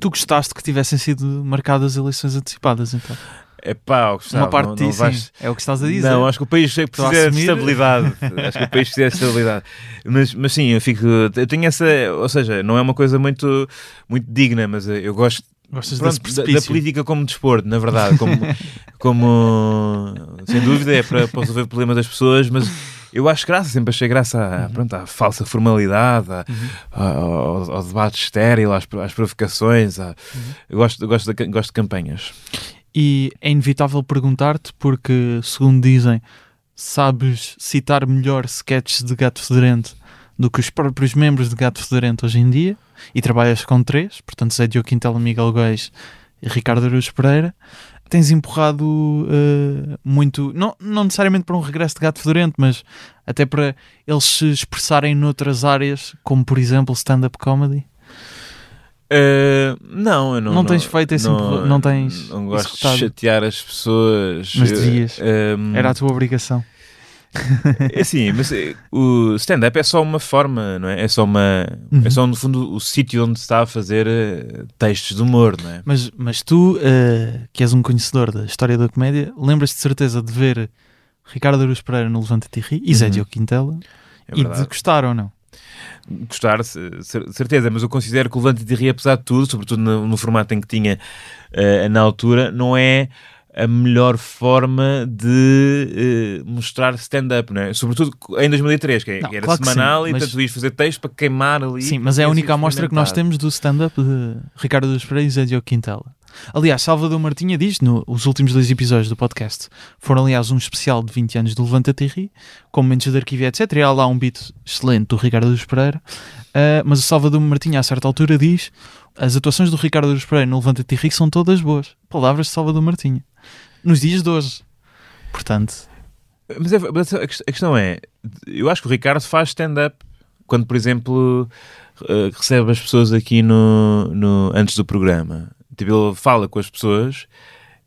Tu gostaste que tivessem sido marcadas eleições antecipadas, então? É pá, uma parte não, não disso, vais-. É o que estás a dizer. Não, acho que o país é precisa de estabilidade. acho que o país precisa de estabilidade. Mas, mas sim, eu fico. Eu tenho essa. Ou seja, não é uma coisa muito, muito digna, mas eh, eu gosto Gostas pronto, da, da política como desporto, na verdade. Como, como sem dúvida é para, para resolver o problema das pessoas, mas eu acho graça, sempre achei graça à, Uhum. pronto, à falsa formalidade, à- ao, ao debate estéril, às, às provocações. à- Uhum. eu gosto, gosto, de, gosto de campanhas. E é inevitável perguntar-te, porque, segundo dizem, sabes citar melhor sketches de Gato Fedorento do que os próprios membros de Gato Fedorento hoje em dia, e trabalhas com três, portanto, Zé Diogo Quintela, Miguel Góis e Ricardo Araújo Pereira. Tens empurrado eh, muito, não, não necessariamente para um regresso de Gato Fedorento, mas até para eles se expressarem noutras áreas, como por exemplo stand-up comedy. Uh, não, eu não. Não tens feito esse empurra- não tens Não gosto executado. de chatear as pessoas. Mas Eu, devias. um, Era a tua obrigação. É assim, mas eh, o stand-up é só uma forma, não é? É só uma. Uhum. É só, no fundo, o sítio onde se está a fazer eh, textos de humor, não é? Mas, mas tu, eh, que és um conhecedor da história da comédia, lembras-te de certeza de ver Ricardo Aruz Pereira no Levanta-te e e Zé Uhum. Diogo Quintela É e de gostar ou não? Gostar, ce- cer- certeza, mas eu considero que o Levante de apesar de tudo, sobretudo no, no formato em que tinha eh, na altura, não é a melhor forma de eh, mostrar stand-up, não é? Sobretudo em 2003, que, é- Não, que era claro que semanal sim, e tu ias fazer texto para queimar ali. Sim, mas é a única amostra que nós temos do stand-up de Ricardo Aruz Pereira e Zé Diogo Quintela. Aliás, Salvador Martinha diz, nos últimos dois episódios do podcast, foram aliás um especial de 20 anos do Levanta-te e Ri, com momentos de arquivo, etc. E há lá um beat excelente do Ricardo Aruz Pereira. Ah, mas o Salvador Martinha, a certa altura, diz as atuações do Ricardo Aruz Pereira no Levanta-te e Ri são todas boas. Palavras de Salvador Martinha. Nos dias de hoje. Portanto, Mas, é- mas a quest- a questão é, eu acho que o Ricardo faz stand-up quando, por exemplo, eh, recebe as pessoas aqui no, no- antes do programa. Tipo, ele fala com as pessoas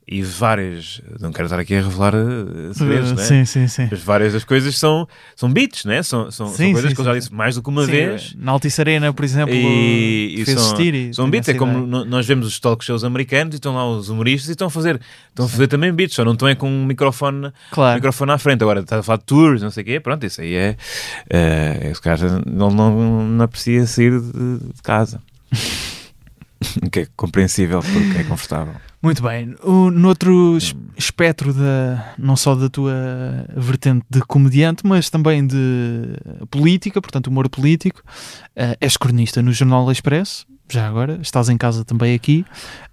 e várias, não quero estar aqui a revelar eh, segredos, uh, né? sim, sim, sim. Mas várias das coisas são, são beats, né? São, são, são Sim, coisas sim, que eu já disse mais do que uma Sim, vez. Na Altice Arena, por exemplo, E, e fez são, assistir e são beats, é como ideia. no- nós vemos os talk shows americanos e estão lá os humoristas e estão a fazer, estão a fazer também beats, só não estão é com um microfone Claro. microfone à frente. Agora estás a falar de tours, não sei o quê, pronto, isso aí é. é esse cara não, não, não aprecia sair de, de casa. Que é compreensível porque é confortável. Muito bem. O, no outro es- espectro, da, não só da tua vertente de comediante, mas também de política, portanto, humor político, eh, és cronista no Jornal Expresso, já agora, estás em casa também aqui.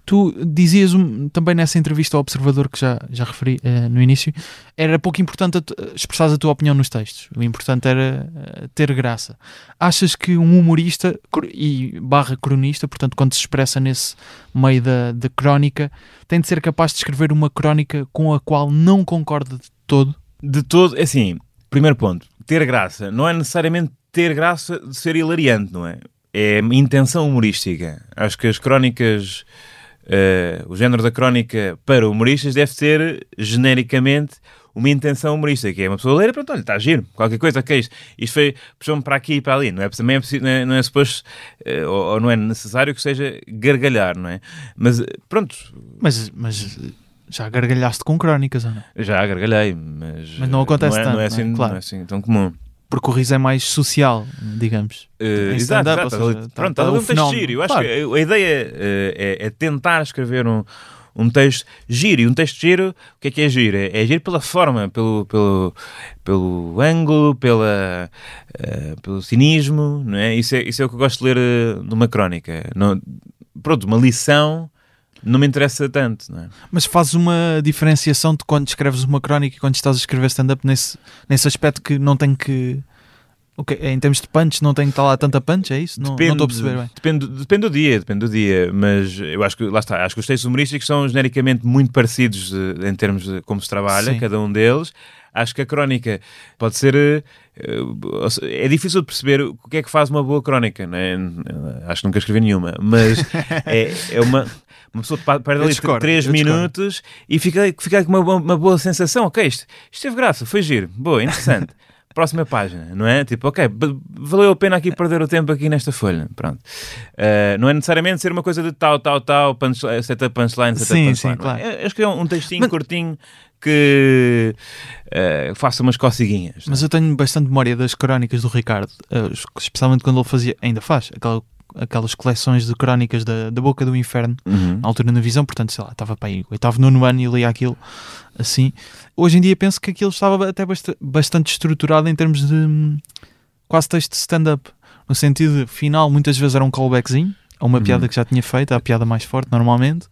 Tu dizias também nessa entrevista ao Observador que já, já referi uh, no início, era pouco importante expressar a tua opinião nos textos. O importante era uh, ter graça. Achas que um humorista e barra cronista, portanto, quando se expressa nesse meio da, da crónica, tem de ser capaz de escrever uma crónica com a qual não concorda de todo? De todo, é assim, primeiro ponto, ter graça. Não é necessariamente ter graça de ser hilariante, não é? É intenção humorística. Acho que as crónicas Uh, o género da crónica para humoristas deve ser genericamente uma intenção humorística, que é uma pessoa ler e pronto, olha, está a giro, qualquer coisa, é isto? Isto foi, puxou-me para aqui e para ali, não é? Também é, não é, não é suposto, uh, ou, ou, não é necessário que seja gargalhar, não é? Mas eh, pronto. Mas, mas já gargalhaste com crónicas, ou não? Já gargalhei, mas. Mas não acontece não é, tanto. Não é, assim, claro. não é assim tão comum porque o riso é mais social, digamos. Uh, exato, exato. Seja, tá, pronto, está tá um texto giro. Eu acho claro. que a, ideia uh, é, é, tentar escrever um, um texto giro. E um texto giro, o que é que é giro? É, é giro pela forma, pelo, pelo, pelo ângulo, pela, uh, pelo cinismo, não é? Isso, é? isso é o que eu gosto de ler numa crónica. Não, pronto, uma lição não me interessa tanto, é? Mas fazes uma diferenciação de quando escreves uma crónica e quando estás a escrever stand-up nesse, nesse aspecto que não tem que. Okay, em termos de punch, não tem que estar lá tanta punch, é isso? Não, depende, não estou a perceber bem. Depende, depende do dia, depende do dia, mas eu acho que, lá está, acho que os textos humorísticos são genericamente muito parecidos eh, em termos de como se trabalha, Sim. cada um deles. Acho que a crónica pode ser. Eh, é difícil de perceber o que é que faz uma boa crónica, não é? Acho que nunca escrevi nenhuma, mas é, é uma uma pessoa perde ali 3 minutos e fica, fica com uma, uma boa sensação. Ok, isto, isto teve graça, foi giro, boa, interessante. Próxima página, não é? Tipo, ok, valeu a pena aqui perder o tempo aqui nesta folha. Pronto. Uh, não é necessariamente ser uma coisa de tal, tal, tal, punchline, setup punchline, setup sim, punchline. Sim, claro. É, acho que é um, um textinho Mas... curtinho que uh, faça umas cociguinhas. Mas eu tenho bastante memória das crónicas do Ricardo, uh, especialmente quando ele fazia, ainda faz, aquela aquelas coleções de crónicas da, da Boca do Inferno, uhum. na altura na visão, portanto, sei lá, estava para aí, oitavo, nono ano e lia aquilo assim. Hoje em dia penso que aquilo estava até bastante estruturado em termos de hum, quase texto de stand-up, no sentido final, muitas vezes era um callbackzinho a uma uhum. piada que já tinha feito, a piada mais forte normalmente.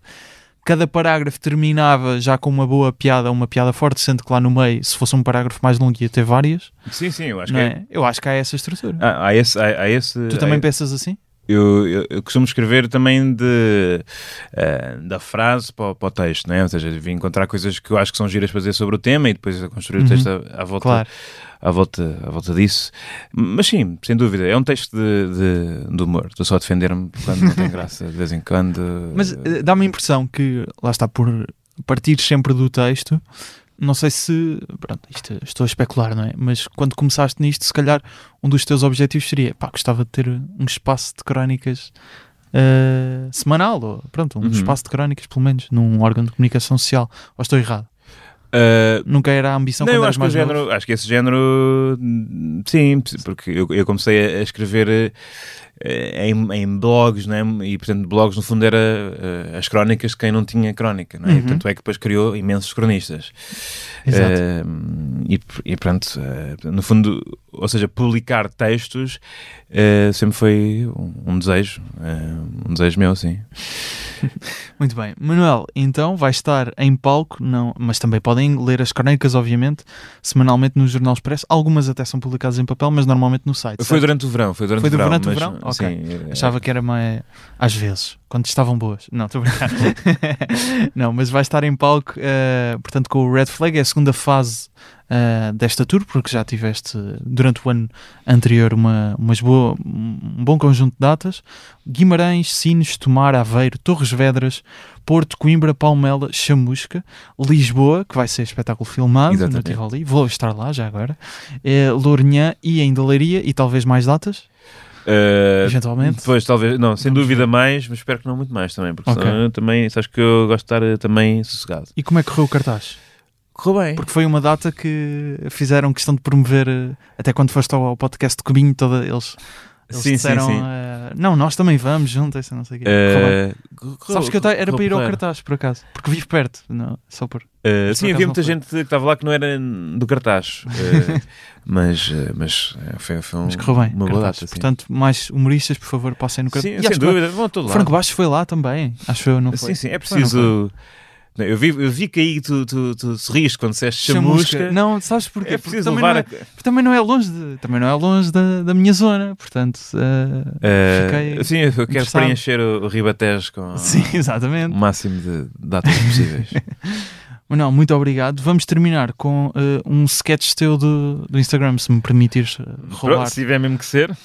Cada parágrafo terminava já com uma boa piada, uma piada forte, sendo que lá no meio, se fosse um parágrafo mais longo, ia ter várias. Sim, sim, eu acho que é? é. Eu acho que há essa estrutura. Ah, há esse, há, há esse, tu também pensas assim? Eu, eu, eu, costumo escrever também de, uh, da frase para, para, o texto, né? ou seja, vim encontrar coisas que eu acho que são giras para dizer sobre o tema e depois construir uhum. o texto à, à volta. Claro. À volta, à volta disso, mas sim, sem dúvida, é um texto de, de, de humor. Estou só a defender-me quando não tem graça, de vez em quando. Mas uh, dá-me a impressão que, lá está, por partir sempre do texto, não sei se. Pronto, isto, estou a especular, não é? Mas quando começaste nisto, se calhar um dos teus objetivos seria pá, gostava de ter um espaço de crónicas uh, semanal, ou pronto, um uhum. espaço de crónicas, pelo menos, num órgão de comunicação social. Ou estou errado? Uh, Nunca era a ambição não, quando acho que, o género, acho que esse género sim, porque eu, eu comecei a, escrever uh, em, em, blogs, né? e portanto blogs no fundo era uh, as crónicas de quem não tinha crónica, não é? Uhum. e portanto é que depois criou imensos cronistas Exato. e, e pronto, no fundo ou seja, publicar textos sempre foi um, um desejo um desejo meu, sim Muito bem. Manuel, então vai estar em palco, não, mas também podem ler as crónicas, obviamente, semanalmente no Jornal Expresso. Algumas até são publicadas em papel, mas normalmente no site. Foi certo? durante o verão. Foi durante, foi o, verão, durante mas, o verão. Ok. Sim, é... Achava que era mais às vezes, quando estavam boas. Não, estou brincando. não, mas vai estar em palco, uh, portanto, com o Red Flag, é a segunda fase uh, desta tour, porque já tiveste durante o ano anterior uma, umas boa, um bom conjunto de datas. Guimarães, Sines, Tomar, Aveiro, Torres Vedras, Porto, Coimbra, Palmela, Chamusca, Lisboa, que vai ser espetáculo filmado Exatamente. no Tivoli, vou estar lá já agora, uh, Lourinhã e em Leiria e talvez mais datas. Uh, Eventualmente. Pois, talvez, não, sem Vamos dúvida ver. mais, mas espero que não muito mais também, porque okay. senão, também, sabes que eu gosto de estar também sossegado. E como é que correu o cartaz? Correu bem. Porque foi uma data que fizeram questão de promover, eh, até quando foste ao podcast de Cubinho, toda, eles Eles Sim, sim, disseram, sim. eh, não, nós também vamos, juntas, não sei o quê. Eh, Sabes que eu era para ir ao cartaz, por acaso, porque vivo perto, não, só por... Uh, sim, havia muita foi. gente que estava lá que não era do cartaz. Uh, mas uh, mas uh, foi, foi um, Mas correu bem. uma boa data. sim. Portanto, mais humoristas, por favor, passem no cartaz. sim, E sem acho que dúvida, vão todo lá. Franco Baixo foi lá também, acho eu, não foi? Sim, sim, é Foi, preciso. Não, eu, vi, eu vi que aí tu, tu, tu sorriste quando disseste Chamusca. chamusca. Não, sabes porquê? é Porque preciso também, não é, a. porque também não é longe, de, também não é longe da, da minha zona, portanto... Uh, fiquei sim, eu quero preencher o, o Ribatejo com Sim, o exatamente. máximo de datas possíveis. Manuel, muito obrigado. Vamos terminar com eh, um sketch teu do, do Instagram, se me permitires roubar. Pronto, se tiver mesmo que ser.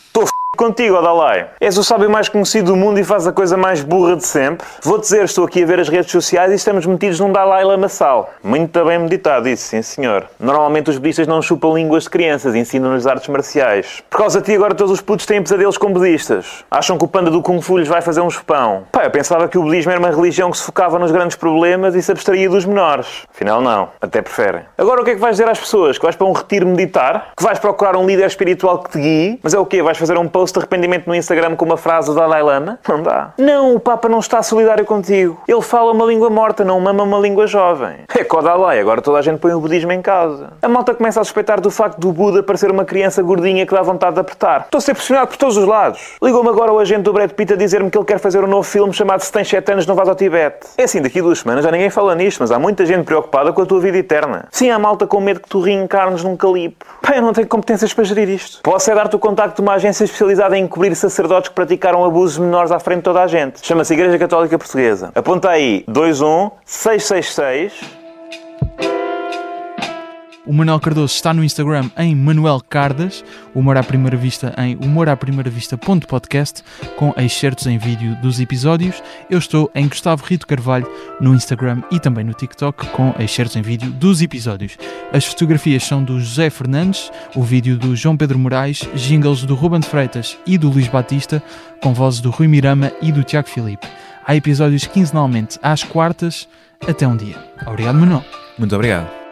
Contigo, Odalai. És o sábio mais conhecido do mundo e faz a coisa mais burra de sempre. Vou dizer, estou aqui a ver as redes sociais e estamos metidos num Dalai Lamaçal. Muito bem meditado isso, sim senhor. Normalmente os budistas não chupam línguas de crianças, ensinam-nos artes marciais. Por causa de ti agora todos os putos têm pesadelos com budistas. Acham que o panda do Kung Fu lhes vai fazer um chupão. Pá, eu pensava que o budismo era uma religião que se focava nos grandes problemas e se abstraía dos menores. Afinal não, até preferem. Agora o que é que vais dizer às pessoas? Que vais para um retiro meditar? Que vais procurar um líder espiritual que te guie? Mas é o quê? Vais fazer um post de arrependimento no Instagram com uma frase do Dalai Lama? Não dá. Não, o Papa não está solidário contigo. Ele fala uma língua morta, não mama uma língua jovem. É que o Dalai, agora toda a gente põe o budismo em causa. A malta começa a suspeitar do facto do Buda parecer uma criança gordinha que dá vontade de apertar. Estou a ser pressionado por todos os lados. Ligou-me agora o agente do Brad Pitt a dizer-me que ele quer fazer um novo filme chamado Se Tens 7 Anos Não ao Tibete. É assim, daqui duas semanas já ninguém fala nisto, mas há muita gente preocupada com a tua vida eterna. Sim, há malta com medo que tu reencarnes num calipo. Pá, eu não tenho competências para gerir isto. Posso é dar-te o contacto de uma agência especializada em encobrir sacerdotes que praticaram abusos menores à frente de toda a gente. Chama-se Igreja Católica Portuguesa. Aponta aí 21 666 O Manuel Cardoso está no Instagram em Manuel Cardas, o Humor à Primeira Vista em humoraprimeiravista.podcast, com excertos em vídeo dos episódios. Eu estou em Gustavo Rito Carvalho no Instagram e também no TikTok, com excertos em vídeo dos episódios. As fotografias são do José Fernandes, o vídeo do João Pedro Moraes, jingles do Ruben Freitas e do Luís Batista, com vozes do Rui Mirama e do Tiago Filipe. Há episódios quinzenalmente às quartas. Até um dia. Obrigado, Manuel. Muito obrigado.